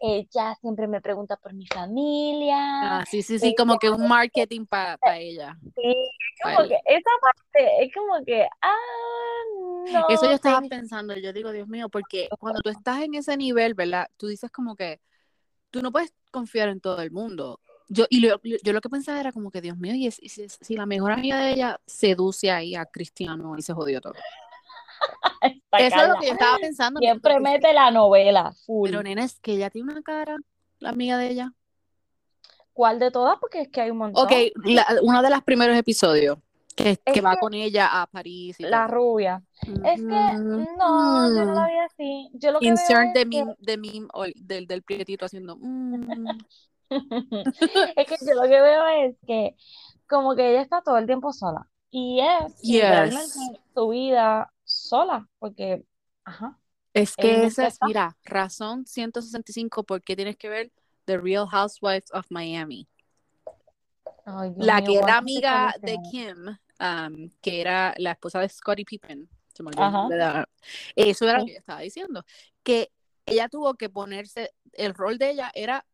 Ella siempre me pregunta por mi familia. Ah, sí, sí, sí, como que un marketing para ella. Sí, como que esa parte es como que, ah, no, Eso yo estaba pensando, yo digo, Dios mío, porque cuando tú estás en ese nivel, ¿verdad? Tú dices como que tú no puedes confiar en todo el mundo. Yo, y lo- yo lo que pensaba era como que, Dios mío, y si, si la mejor amiga de ella seduce ahí a Cristiano y se jodió todo. Eso es lo que yo estaba pensando. Siempre mete la novela, full. Pero nena, es que ella tiene una cara, la amiga de ella. ¿Cuál de todas? Porque es que hay un montón. Ok, la- uno de los primeros episodios, que, va que- con ella a París y La todo. rubia. Es que no, yo no la vi así. Yo lo que Insert de que, meme, de meme o del, del prietito haciendo. mm. es que yo lo que veo es que como que ella está todo el tiempo sola. Y es Yes. literalmente su vida sola. Porque, ajá. Es que nunca esa es, mira, razón 165 porque tienes que ver The Real Housewives of Miami. Ay, La mío, que era ¿cuántas amiga de? Kim, um, que era la esposa de Scottie Pippen. Se me olvidó el la- Eso era lo que yo estaba diciendo. Que ella tuvo que ponerse, el rol de ella era,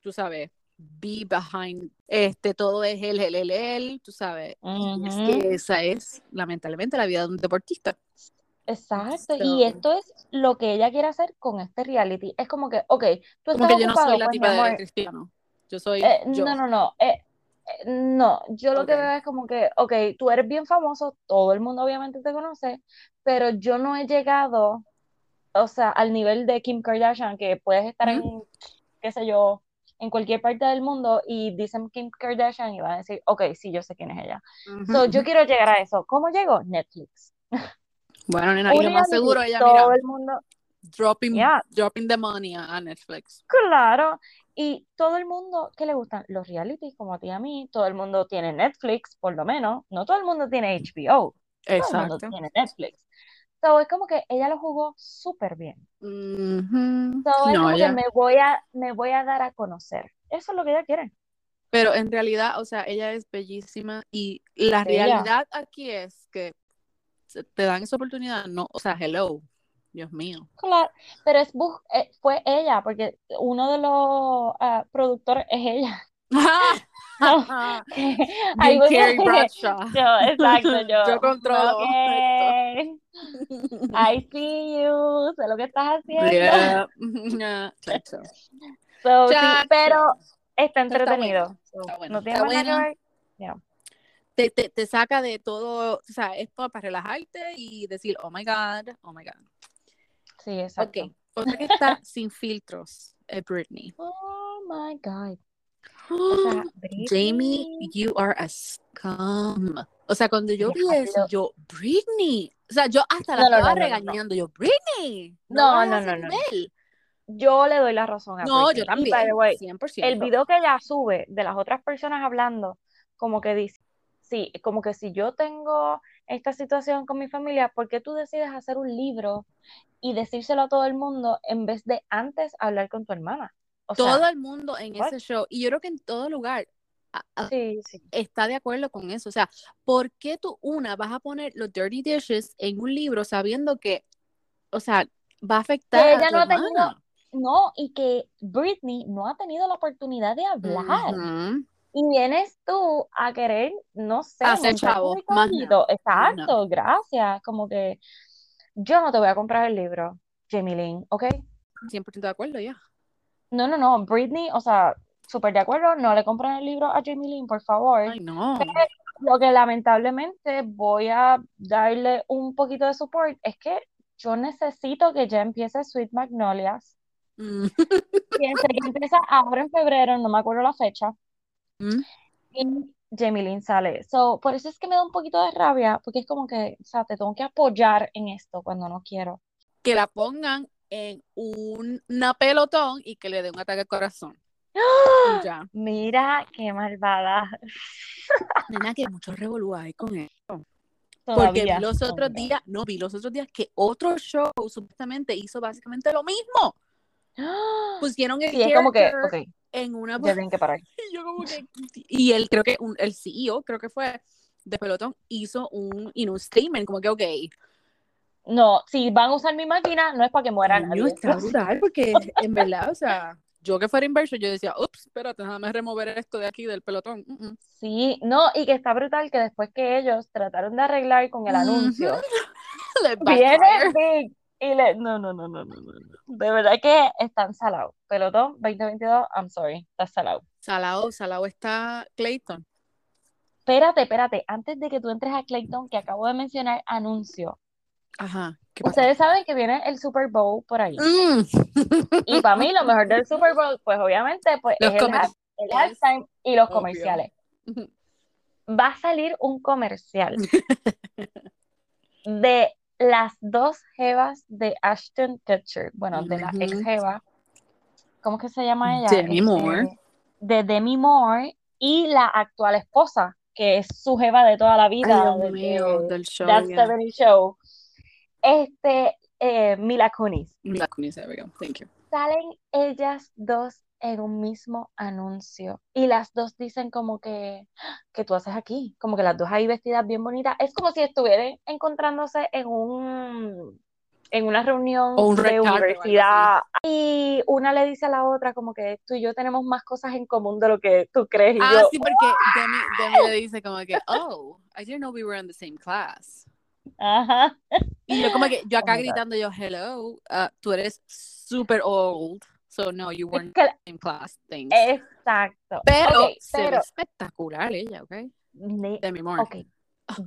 tú sabes, be behind, este, todo es él, él, él, él, tú sabes. Es que esa es, lamentablemente, la vida de un deportista. Exacto, So- y esto es lo que ella quiere hacer con este reality. Es como que, ok, tú Como estás que yo no soy la pues, de Cristiano. Yo soy eh, yo. no, no, no, eh, eh, no, yo lo que veo es como que, ok, tú eres bien famoso, todo el mundo obviamente te conoce, pero yo no he llegado, o sea, al nivel de Kim Kardashian, que puedes estar en, qué sé yo, en cualquier parte del mundo y dicen Kim Kardashian y van a decir, ok, sí, yo sé quién es ella. So, yo quiero llegar a eso. ¿Cómo llego? Netflix. Bueno, nena, y lo más seguro ella, todo mira, el mundo, dropping, Yeah. dropping the money a Netflix. Claro, y todo el mundo que le gustan los realities, como a ti y a mí, todo el mundo tiene Netflix, por lo menos, no todo el mundo tiene HBO, todo el mundo Exacto. tiene Netflix. So, es como que ella lo jugó súper bien. Ujú. So, es No, como que ella- me voy a, me voy a dar a conocer. Eso es lo que ella quiere. Pero en realidad, o sea, ella es bellísima y la Bella. realidad aquí es que te dan esa oportunidad, no, o sea, hello, Dios mío. Claro, pero es eh, fue ella, porque uno de los ah, productores es ella. Ahí Carrie Bradshaw. Yo, exacto, yo. Yo controlo ok. I see you, sé lo que estás haciendo. Yeah. Yeah, chacho. So, sí, Chacho. pero está Pero está entretenido. está bueno, no tiene está nada que bueno. ver. Te, te, te saca de todo, o sea, es para, para relajarte y decir, oh my God, oh my God. Sí, exacto. Ok, otra que está sin filtros es Britney. Oh my God. O sea, Jamie, you are a scum. O sea, cuando yo vi eso, yo, Britney. O sea, yo hasta la No, estaba no, no, regañando. Yo, Britney. No, no, no, no, no. nivel". Yo le doy la razón a No, Britney. yo Y, también. by the way, 100%. el video que ella sube de las otras personas hablando, como que dice, sí, como que si yo tengo esta situación con mi familia, ¿por qué tú decides hacer un libro y decírselo a todo el mundo en vez de antes hablar con tu hermana? O sea, Todo el mundo en ese show, y yo creo que en todo lugar, a- a- sí, sí. está de acuerdo con eso. O sea, ¿por qué tú, una, vas a poner los dirty dishes en un libro sabiendo que, o sea, va a afectar Que a ella tu no ha tenido- hermana? No, y que Britney no ha tenido la oportunidad de hablar. Y vienes tú a querer, no sé, Hacer chavo, más Exacto, gracias. Como que yo no te voy a comprar el libro, Jamie Lynn, ¿ok? 100% de acuerdo, ya. No, no, no, Britney, o sea, súper de acuerdo, no le compran el libro a Jamie Lynn, por favor. Ay, no. Lo que lamentablemente voy a darle un poquito de support es que yo necesito que ya empiece Sweet Magnolias. Mm. Piense que empieza ahora en febrero, no me acuerdo la fecha. Mm. Y Jamie Lynn sale. So, por eso es que me da un poquito de rabia, porque es como que, o sea, te tengo que apoyar en esto cuando no quiero. Que la pongan en un, una pelotón y que le dé un ataque al corazón. Y ya. Mira qué malvada. Nena, que mucho revolú hay con eso. Porque vi los otros días, no, vi los otros días que otro show supuestamente hizo básicamente lo mismo. ¡Ah! Pusieron el Sí, es como que, en una ya tienen que parar. Y yo como que, y él creo que un- el CEO, creo que fue de pelotón, hizo un, un statement como que, ok, No, si van a usar mi máquina, no es para que mueran. nadie. está brutal, porque en verdad, o sea, yo que fuera inversor, yo decía, ups, espérate, déjame remover esto de aquí del pelotón. Sí, no, y que está brutal que después que ellos trataron de arreglar con el anuncio, viene. Big y le. No, no, no, no, no, no. no. De verdad que están salados. Pelotón 2022, I'm sorry, está salado. Salado, salado está Clayton. Espérate, espérate, antes de que tú entres a Clayton, que acabo de mencionar anuncio, Ajá, ¿qué pasa? ustedes saben que viene el Super Bowl por ahí. Mm. Y para mí lo mejor del Super Bowl, pues obviamente, pues Los es el, el halftime y los Obvio. comerciales. Va a salir un comercial de las dos jevas de Ashton Kutcher, bueno, de la ex jeva, ¿cómo que se llama ella? Demi Este, Moore. De Demi Moore y la actual esposa, que es su jeva de toda la Ay, vida, Dios de- mío, de del show. That yeah. 70 Show. Este, eh, Mila Kunis. Mila Kunis, there we go. Thank you. salen ellas dos en un mismo anuncio y las dos dicen como que, ¿qué tú haces aquí? Como que las dos ahí vestidas bien bonitas. Es como si estuvieran encontrándose en un en una reunión O un red de universidad. y una le dice a la otra como que tú y yo tenemos más cosas en común de lo que tú crees y Ah, yo, sí, porque Demi, Demi le dice como que, oh, I didn't know we were in the same class. ajá, Y yo como que, yo acá Oh gritando yo, hello, uh, tú eres super old, so no, you weren't in the same class, thanks. exacto. pero se ve espectacular ella, ¿ok? Demi Moore. Ok,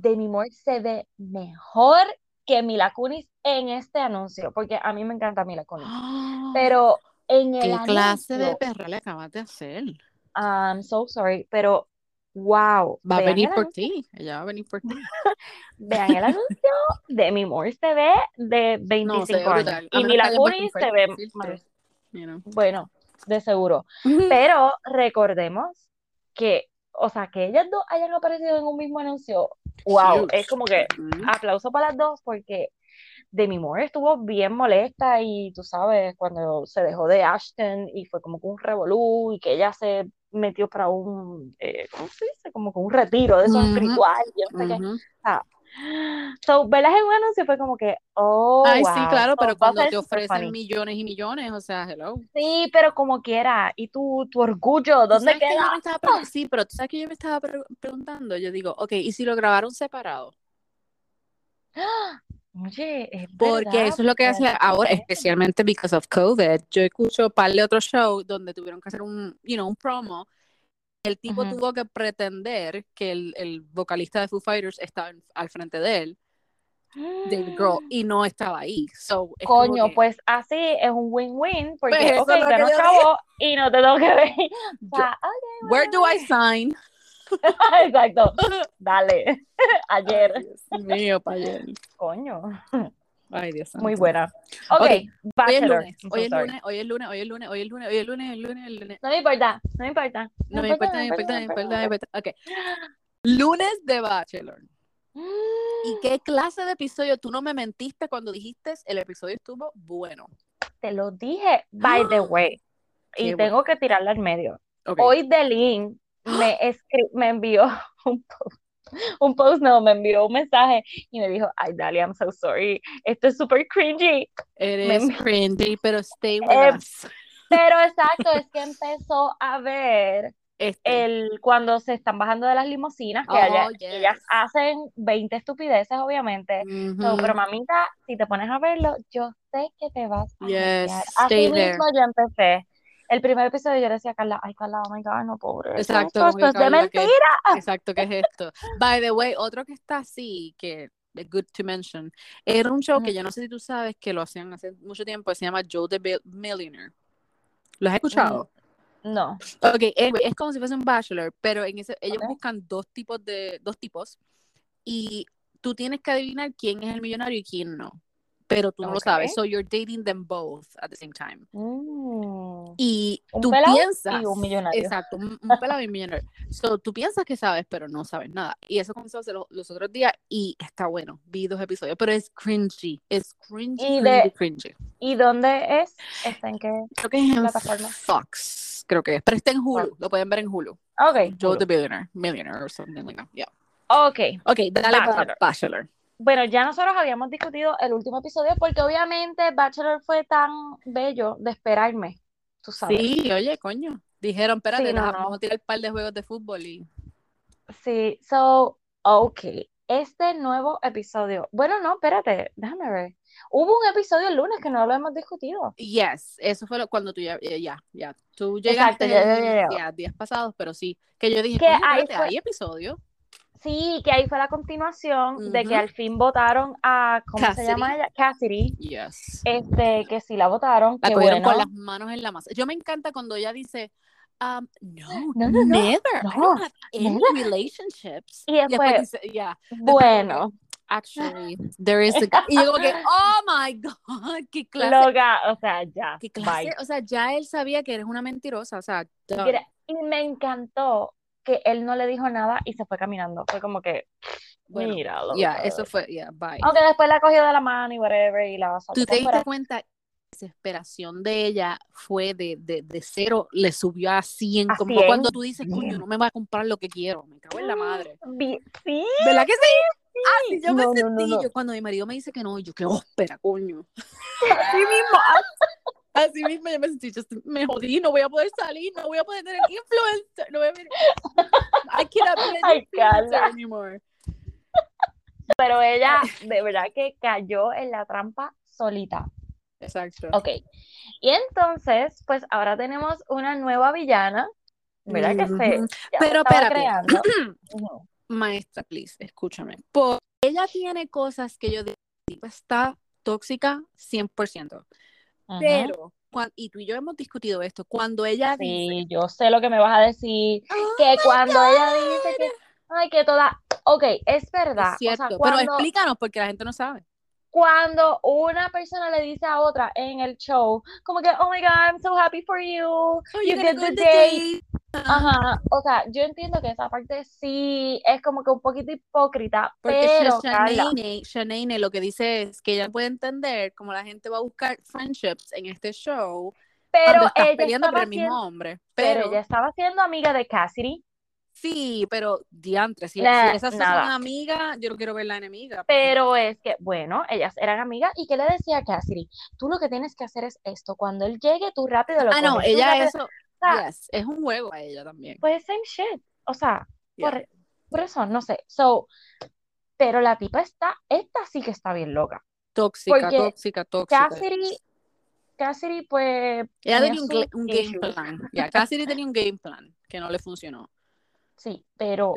Demi Moore se ve mejor que Mila Kunis en este anuncio, porque a mí me encanta Mila Kunis. Pero en el ¿Qué clase de anuncio, perra le acabas de hacer? I'm so sorry, pero wow, Va a venir por anuncio, ti, ella va a venir por ti. vean el anuncio, Demi Moore se ve de No, se ve 25 años y Mila Kunis se ve más, you know. bueno, de seguro. Pero recordemos que, o sea, que ellas dos hayan aparecido en un mismo anuncio, wow, es como que Ujú. aplauso para las dos porque Demi Moore estuvo bien molesta y tú sabes, cuando se dejó de Ashton y fue como que un revolú y que ella se metió para un, eh, ¿cómo se dice? Como que un retiro de espiritual y yo no sé qué. Ujú. So, verlas en un anuncio fue como que, oh, Ay, sí, claro, so, pero cuando te ofrecen millones y millones, o sea, hello. Sí, pero como quiera, ¿y tu, tu orgullo, ¿Tú dónde sabes que yo queda? me estaba pre- sí, pero tú sabes que yo me estaba pre- preguntando, yo digo, ok, ¿y si lo grabaron separado? Oye, es Porque verdad, eso es lo que hace ahora, es- especialmente because of COVID. Yo escucho un par de otros shows donde tuvieron que hacer un, you know, un promo. El tipo Ujú. tuvo que pretender que el, el vocalista de Foo Fighters estaba en- al frente de él, David Grohl, y no estaba ahí. So, es Coño, que- pues así es un win-win, porque, Pues eso ok, es lo que ganó yo chavo y no te tengo que ver. Yo- sea, ok, where do I sign? Exacto, dale, ayer. Ay, Dios mío, pa' ayer. Coño, Ay, Dios muy santo. buena. Ok, Ok, Hoy es Bachelor. lunes, hoy es lunes, hoy es lunes, hoy es lunes, hoy es lunes, hoy es lunes, el lunes, el lunes. No me importa, no me importa. No me importa, no me importa, no me importa, no importa. Ok. Lunes de Bachelor. ¿Y qué clase de episodio? Tú no me mentiste cuando dijiste el episodio estuvo bueno. Te lo dije, by the way, y Qué tengo que tirarla al medio. Hoy Delin me, me envió un post, un post, no, me envió un mensaje y me dijo, ay, Dali, I'm so sorry, esto es súper cringy. Eres me- cringy, pero stay with Eh, us. Pero exacto, es que empezó a ver Este. el, cuando se están bajando de las limusinas, que Oh, allá- yes. ellas hacen 20 estupideces, obviamente. So, Ujú. pero mamita, si te pones a verlo, yo sé que te vas a Yes, Así there. mismo yo empecé. El primer episodio yo decía Carla, ay Carla, oh my God, no pobre. Exacto, esto, es de que- mentira. Exacto, ¿qué es esto? By the way, otro que está así, que es good to mention, era un show que yo no sé si tú sabes que lo hacían hace mucho tiempo, se llama Joe the Millionaire. ¿Lo has escuchado? No. Ok, es como si fuese un bachelor, pero en ese ellos buscan dos tipos de dos tipos y tú tienes que adivinar quién es el millonario y quién no. Pero tú no lo sabes. So you're dating them both at the same time. Mm. Y Un tú piensas. y un millonario. Exacto, un, un pelado y un millonario. So tú piensas que sabes, pero no sabes nada. Y eso comenzó a hacer los, los otros días y está bueno. Vi dos episodios, pero es cringy. Es cringy, Y cringy, de- cringy. ¿Y dónde es? ¿Está en qué? Creo que es en plataforma? Fox. Creo que es. Pero está en Hulu. Lo pueden ver en Hulu. Ok. Joe Hulu. the Billionaire. Millionaire or something like that. Yeah. Ok. Ok, dale para Bachelor. Bueno, ya nosotros habíamos discutido el último episodio porque obviamente Bachelor fue tan bello de esperarme, tú sabes. Sí, oye, coño. Dijeron, espérate, Sí, no, deja- no. vamos a tirar un par de juegos de fútbol y. Sí, so, ok. Este nuevo episodio. Bueno, no, espérate, déjame ver. Hubo un episodio el lunes que no lo hemos discutido. Yes, eso fue lo- cuando tú ya, ya, ya. Tú Exacto, llegaste ya, ya, ya, ya. días pasados, pero sí. Que yo dije, Que espérate, fue- hay episodio. Sí, que ahí fue la continuación de que al fin votaron a, ¿cómo se llama Cassidy. ella? Cassidy. Yes. Este, que sí la votaron, La qué cogieron bueno. con las manos en la masa. Yo me encanta cuando ella dice, um, no, No, no, no, never. I no, don't have any never. relationships. Y después, dice, yeah, bueno, actually, there is a. Y yo como que, oh my God, qué clase. loca, o sea, ya, qué clase. bye. O sea, ya él sabía que eres una mentirosa. O sea. Mira, y me encantó que él no le dijo nada y se fue caminando. Fue como que, Bueno, mira, ya, eso fue, yeah, bye. Aunque después la cogió de la mano y whatever y la saltó ¿Tú te diste cuenta? La desesperación de ella fue de, de, de cero, le subió a 100, A como 100. cuando tú dices, coño, no me va a comprar lo que quiero, me cago en la madre. Vi- Sí, ¿Verdad que sí? Ah, sí, yo me No, sentí, no, yo cuando mi marido me dice que no, yo qué ópera, coño. Así mismo, ah, así mismo yo me sentí, estoy- me jodí, no voy a poder salir, no voy a poder tener influencer, no voy a ver, I cannot be an influencer anymore. pero ella de verdad que cayó en la trampa solita. Exacto. Ok. Y entonces, pues ahora tenemos una nueva villana, ¿verdad? Que se, Ujú. ya se Pero estaba creando. Maestra, please, escúchame. Por- ella tiene cosas que yo digo, "Tipa está tóxica 100%. Pero, cuan- y tú y yo hemos discutido esto, cuando ella dice, Sí, yo sé lo que me vas a decir, "Oh que cuando God", ella dice que, ay, que toda, ok, es verdad, es cierto, o sea, pero cuando, explícanos porque la gente no sabe. Cuando una persona le dice a otra en el show, como que, oh my God, I'm so happy for you, Oh, you get the date. Ajá, o sea, yo entiendo que esa parte sí es como que un poquito hipócrita, Porque pero Shanae lo que dice es que ella puede entender cómo la gente va a buscar friendships en este show pero ella estaba el mismo siendo, hombre. pero Pero, ella estaba siendo amiga de Cassidy, sí, pero diantre, si, Nah, si esas son amigas, yo no quiero ver la enemiga. porque- pero es que, bueno, ellas eran amigas, ¿y qué le decía a Cassidy? Tú lo que tienes que hacer es esto, cuando él llegue, tú rápido lo Ah, no, ella rápido- eso, yes, es un juego a ella también. pues same shit, o sea, Yeah. por, por eso, no sé, so, pero la tipa está, esta sí que está bien loca, Tóxica, porque tóxica, tóxica. Cassidy, Cassidy, pues, Ella tenía tenía un, game issues. plan. Ya, Cassidy tenía un game plan que no le funcionó. Sí, pero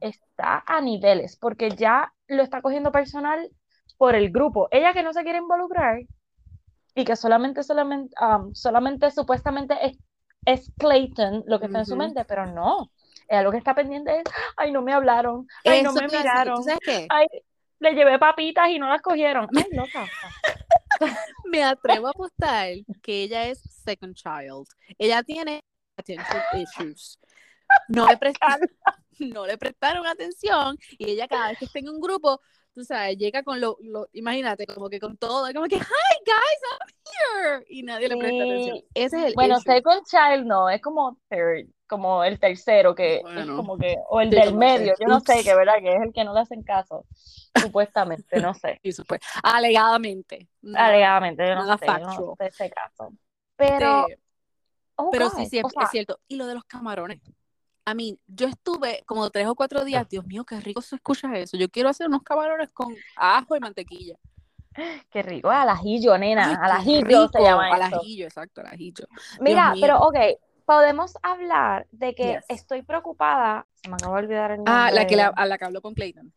está a niveles, porque ya lo está cogiendo personal por el grupo. Ella que no se quiere involucrar y que solamente, solamente, um, solamente supuestamente es, es Clayton lo que está en su mente, pero no. Ella lo que está pendiente es, ay, no me hablaron, ay, no me miraron, ¿Tú sabes qué? ay, le llevé papitas y no las cogieron. Ay, loca. Me atrevo a apostar que ella es second child. Ella tiene attention issues. No le, prestaron, no le prestaron atención y ella cada vez que está en un grupo, tú sabes, llega con lo, lo- imagínate, como que con todo, como que, hi guys, I'm here. Y nadie le presta Sí. atención. Ese es el Bueno, issue. second child no, es como third, como el tercero, que es como que, o el del medio, yo no sé, que verdad, que es el que no le hacen caso, supuestamente, no sé, Y alegadamente. No, alegadamente, yo no sé, yo no sé ese caso. Pero, oh Pero God, sí, sí, es, o sea, es cierto. Y lo de los camarones. A mí, yo estuve como tres o cuatro días, Dios mío, qué rico se escucha eso. Yo quiero hacer unos camarones con ajo y mantequilla. qué rico, al ajillo, nena, Ay, al ajillo se rico, llama Al ajillo, exacto, al ajillo. Mira, pero ok, podemos hablar de que Yes. estoy preocupada, se me acaba de olvidar el nombre Ah, la que la, a la que habló con Clayton.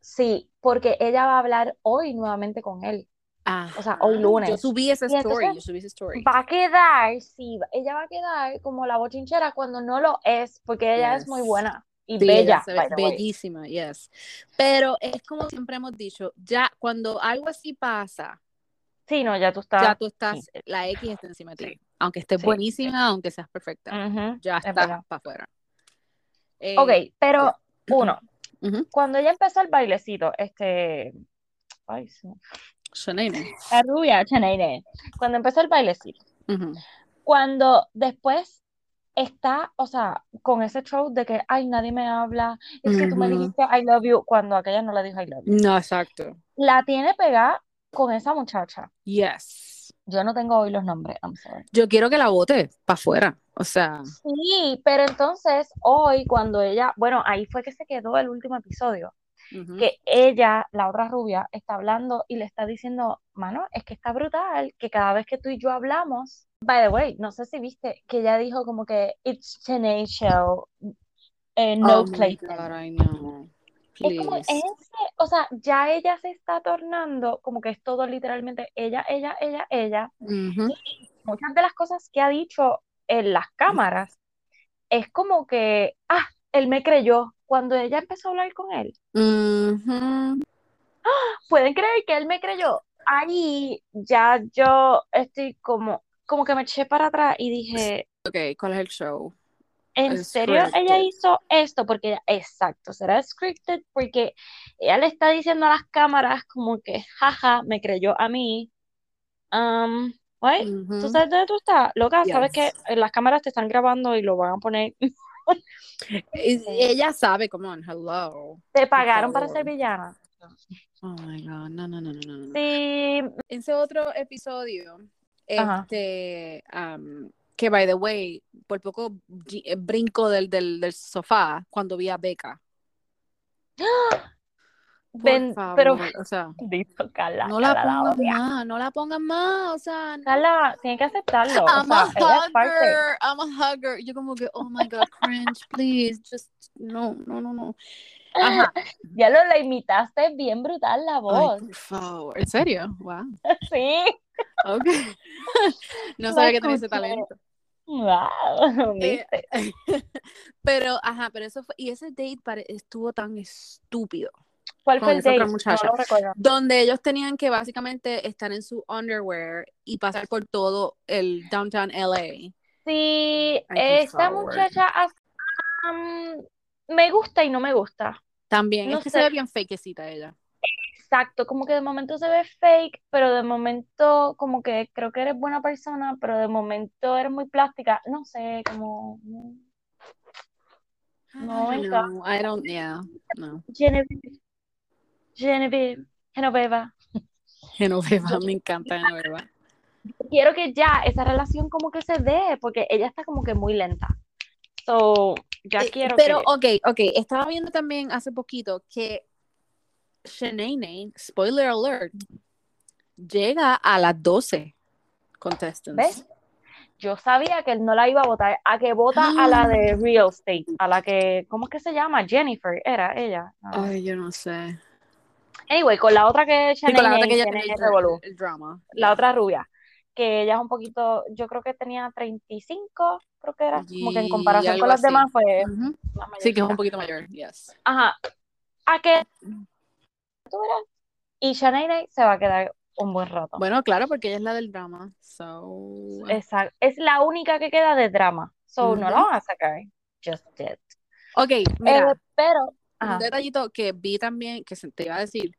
Sí, porque ella va a hablar hoy nuevamente con él, Ah, o sea, hoy lunes. Yo subí esa story, entonces yo subí esa story. va a quedar, sí, ella va a quedar como la bochinchera cuando no lo es, porque ella es muy buena. Y Sí, bella, the way. bellísima, yes. Pero es como siempre hemos dicho, ya cuando algo así pasa, Sí, no, ya tú estás. ya tú estás, la X está encima de ti. Sí. Aunque estés Sí, buenísima, aunque seas perfecta, ya es estás para afuera. Eh, Ok, pero uno, Ujú. cuando ella empezó el bailecito, este. Ay, sí. Shanae. La rubia, Chaneire. Cuando empezó el bailecito. Ujú. Cuando después está, o sea, con ese show de que, ay, nadie me habla, es que tú me dijiste I love you, cuando aquella no le dijo I love you. No, exacto. La tiene pegada con esa muchacha. Yes. Yo no tengo hoy los nombres, I'm sorry. Yo quiero que la bote para afuera. O sea, Sí, pero entonces hoy cuando ella, bueno, ahí fue que se quedó el último episodio, que ella, la otra rubia, está hablando y le está diciendo, mano, es que está brutal, que cada vez que tú y yo hablamos, by the way, no sé si viste que ella dijo como que it's show, eh, no Oh know. Es como Please. ese, o sea, ya ella se está tornando como que es todo literalmente ella, ella, ella, ella. Muchas de las cosas que ha dicho en las cámaras es como que, ah, él me creyó cuando ella empezó a hablar con él. ¿Pueden creer que él me creyó? Ahí ya yo estoy como, como que me eché para atrás y dije, Ok, ¿cuál es el show? ¿en serio ella hizo esto? Porque ella, exacto, será scripted porque ella le está diciendo a las cámaras como que, jaja, me creyó a mí. Um? ¿Tú sabes dónde tú estás? Loca, sabes que las cámaras te están grabando y lo van a poner. Ella sabe, come on, hello. Te pagaron para ser villana. Oh my God, no, no, no, no, no. Sí, Ese otro episodio, este, am, que by the way, por poco eh, brinco del, del, del sofá cuando vi a Becca. Por ven, favor, pero o sea, Carla, no la pongan más, no la pongan más, o sea. Carla, tiene que aceptarlo. O I'm a sea, ella es parte. hugger, I'm a hugger. Yo como que, oh my God, cringe, please, just, no, no, no, no. Ajá. Ya lo la imitaste bien brutal la Ay, voz. por favor, ¿en serio? Wow, Sí. ok. No sabía que tenía ese talento. Wow, Eh, pero, ajá, pero eso fue, y ese date pare- estuvo tan estúpido. ¿Cuál fue el date? muchacha. No lo recuerdo. Donde ellos tenían que básicamente estar en su underwear y pasar por todo el downtown LA. Sí, esta muchacha am, me gusta y no me gusta. También, No es que sé. se ve bien fakecita ella. Exacto, como que de momento se ve fake, pero de momento como que creo que eres buena persona, pero de momento eres muy plástica. No sé, como No, I venga. don't know, I don't, yeah, no. Genevieve, Genevieve, Genoveva. Genoveva, me encanta Genoveva. Quiero que ya esa relación como que se dé, porque ella está como que muy lenta. So, ya Eh, quiero Pero, que... ok, ok, estaba viendo también hace poquito que Shanae, spoiler alert, llega a las 12 contestants. ¿Ves? Yo sabía que él no la iba a votar, a que vota a la de Real Estate, a la que, ¿cómo es que se llama? Jennifer, era ella. Ay, yo no sé. Anyway, con la otra que Sí, con la otra que ella tiene el, revolú, el drama. la otra rubia, que ella es un poquito, yo creo que tenía 35, creo que era, como que en comparación con las así. demás fue Ujú. más Sí, que es un poquito mayor, yes. Ajá, a que tú verás, y Shanae se va a quedar un buen rato. Bueno, claro, porque ella es la del drama. So, Exacto. Es la única que queda de drama. So, no la van a sacar. Just it. ok, Eh, mira, un detallito que vi también, que te iba a decir,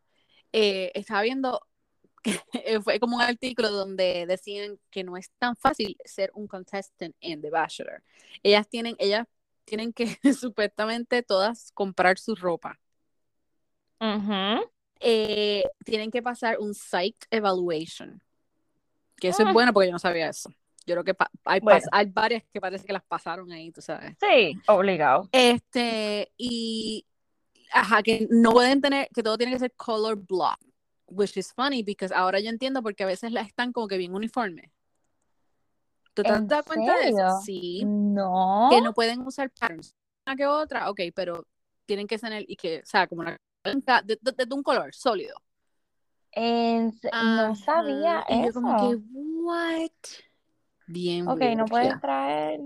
eh, estaba viendo, fue como un artículo donde decían que no es tan fácil ser un contestant en The Bachelor. Ellas tienen, ellas tienen que supuestamente todas comprar su ropa. Eh, tienen que pasar un psych evaluation. Que eso es bueno porque yo no sabía eso. Yo creo que hay, Bueno. hay varias que parece que las pasaron ahí, tú sabes. Sí, obligado. Este, y ajá, que no pueden tener, que todo tiene que ser color block, which is funny because ahora yo entiendo porque a veces las están como que bien uniformes. ¿Tú te has ¿En dado cuenta de eso? Sí, No. que no pueden usar patterns una que otra, ok, pero tienen que tener, y que, o sea, como una de, de- de un color sólido. En no sabía y yo eso. como que, what? Bien Ok, no puedes yeah. traer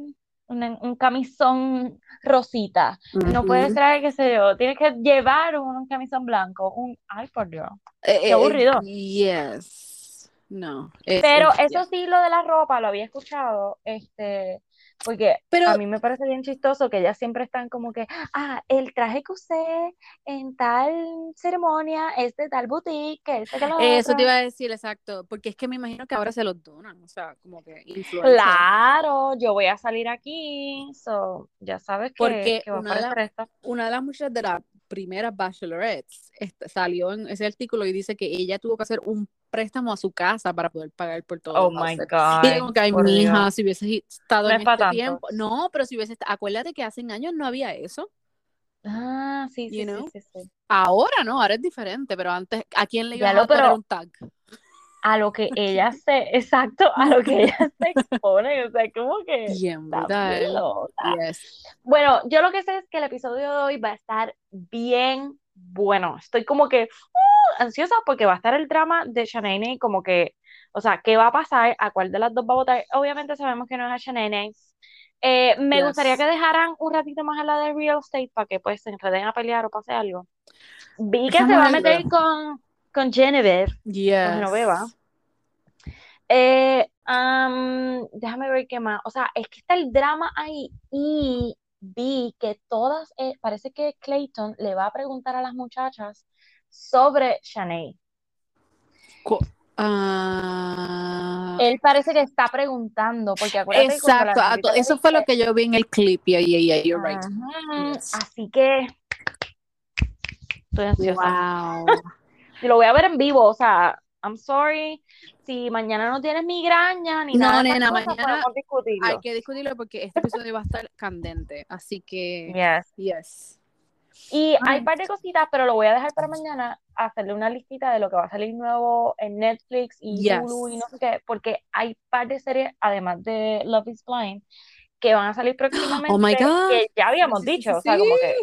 una- un camisón rosita. No puedes traer, qué sé yo, tienes que llevar un, un camisón blanco. Un, ay, por Dios. Eh, Qué eh, aburrido. Yes. No. Pero es- eso sí, lo de la ropa lo había escuchado, este, porque Pero- a mí me parece bien chistoso que ellas siempre están como que, ah, el traje que usé en tal ceremonia es de tal boutique, que este que lo Eso te otro". iba a decir, exacto, porque es que me imagino que ahora se los donan, o sea, como que influencer. Claro, yo voy a salir aquí, so, ya sabes que, Porque que va a una de aparecer esto. Una de las muchachas de las primeras bachelorettes este, salió en ese artículo y dice que ella tuvo que hacer un préstamo a su casa para poder pagar por todo. Oh my. God. Y como que, ay, mija, Dios. si hubieses estado No en es este tiempo. No, pero si hubieses, acuérdate que hace años no había eso. Ah, sí, sí, sí. Ahora no, ahora es diferente, pero antes, ¿a quién le iba a poner un tag? A lo que ella se, exacto, a lo que ella se expone, o sea, como que Bien. Bueno, yo lo que sé es que el episodio de hoy va a estar bien bueno. Estoy como que uh, ansiosa porque va a estar el drama de Shanae como que, o sea, ¿qué va a pasar? ¿A cuál de las dos va a votar? Obviamente sabemos que no es a Shanae. Eh, me Yes. gustaría que dejaran un ratito más a la de real estate para que pues se enreden a pelear o pase algo. Vi que Esa se va a meter con, con Genevieve. Yes. no beba. Eh, am, déjame ver qué más. O sea, es que está el drama ahí y vi que todas, eh, parece que Clayton le va a preguntar a las muchachas sobre Shanae. Ah, Él parece que está preguntando, porque acuérdate Exacto, eso fue lo que yo vi en el clip. Yeah, yeah, yeah, you're right. Así que estoy ansiosa. Wow. Y lo voy a ver en vivo, o sea, I'm sorry. Si mañana no tienes migraña ni No, nada esas nena, mañana discutirlo. Hay que discutirlo porque este episodio va a estar candente. Así que, Yes. yes. Y hay Ay. un par de cositas, pero lo voy a dejar para mañana, hacerle una listita de lo que va a salir nuevo en Netflix y Yes. Hulu y no sé qué, porque hay par de series, además de Love is Blind, que van a salir próximamente, Oh my God. que ya habíamos Sí, dicho, sí, o sea, como que,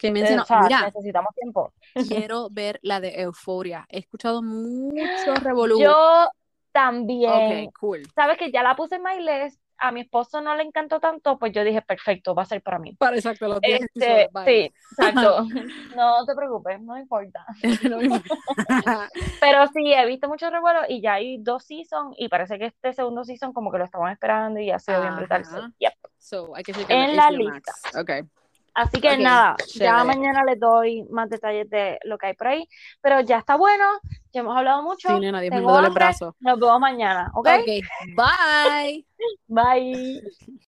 Que eh, mencionó, o sea, mira, necesitamos tiempo. quiero ver la de Euforia. He escuchado mucho revolú. Yo también, Ok, cool. sabes que ya la puse en my list, a mi esposo no le encantó tanto, pues yo dije, perfecto, va a ser para mí. Para exacto, los 10 Este, sí, exacto. No te preocupes, no importa. No me importa. Pero sí, he visto mucho revuelo y ya hay dos seasons y parece que este segundo season como que lo estaban esperando y ya se ve bien brutal. So, yep. So, hay que En la HBO Max. Ok. Así que nada, ya mañana les doy más detalles de lo que hay por ahí. Pero ya está bueno, ya hemos hablado mucho. Sí, nena, Dios Tengo duele el hambre. brazo. Nos vemos mañana, ¿ok? Ok, bye. Bye.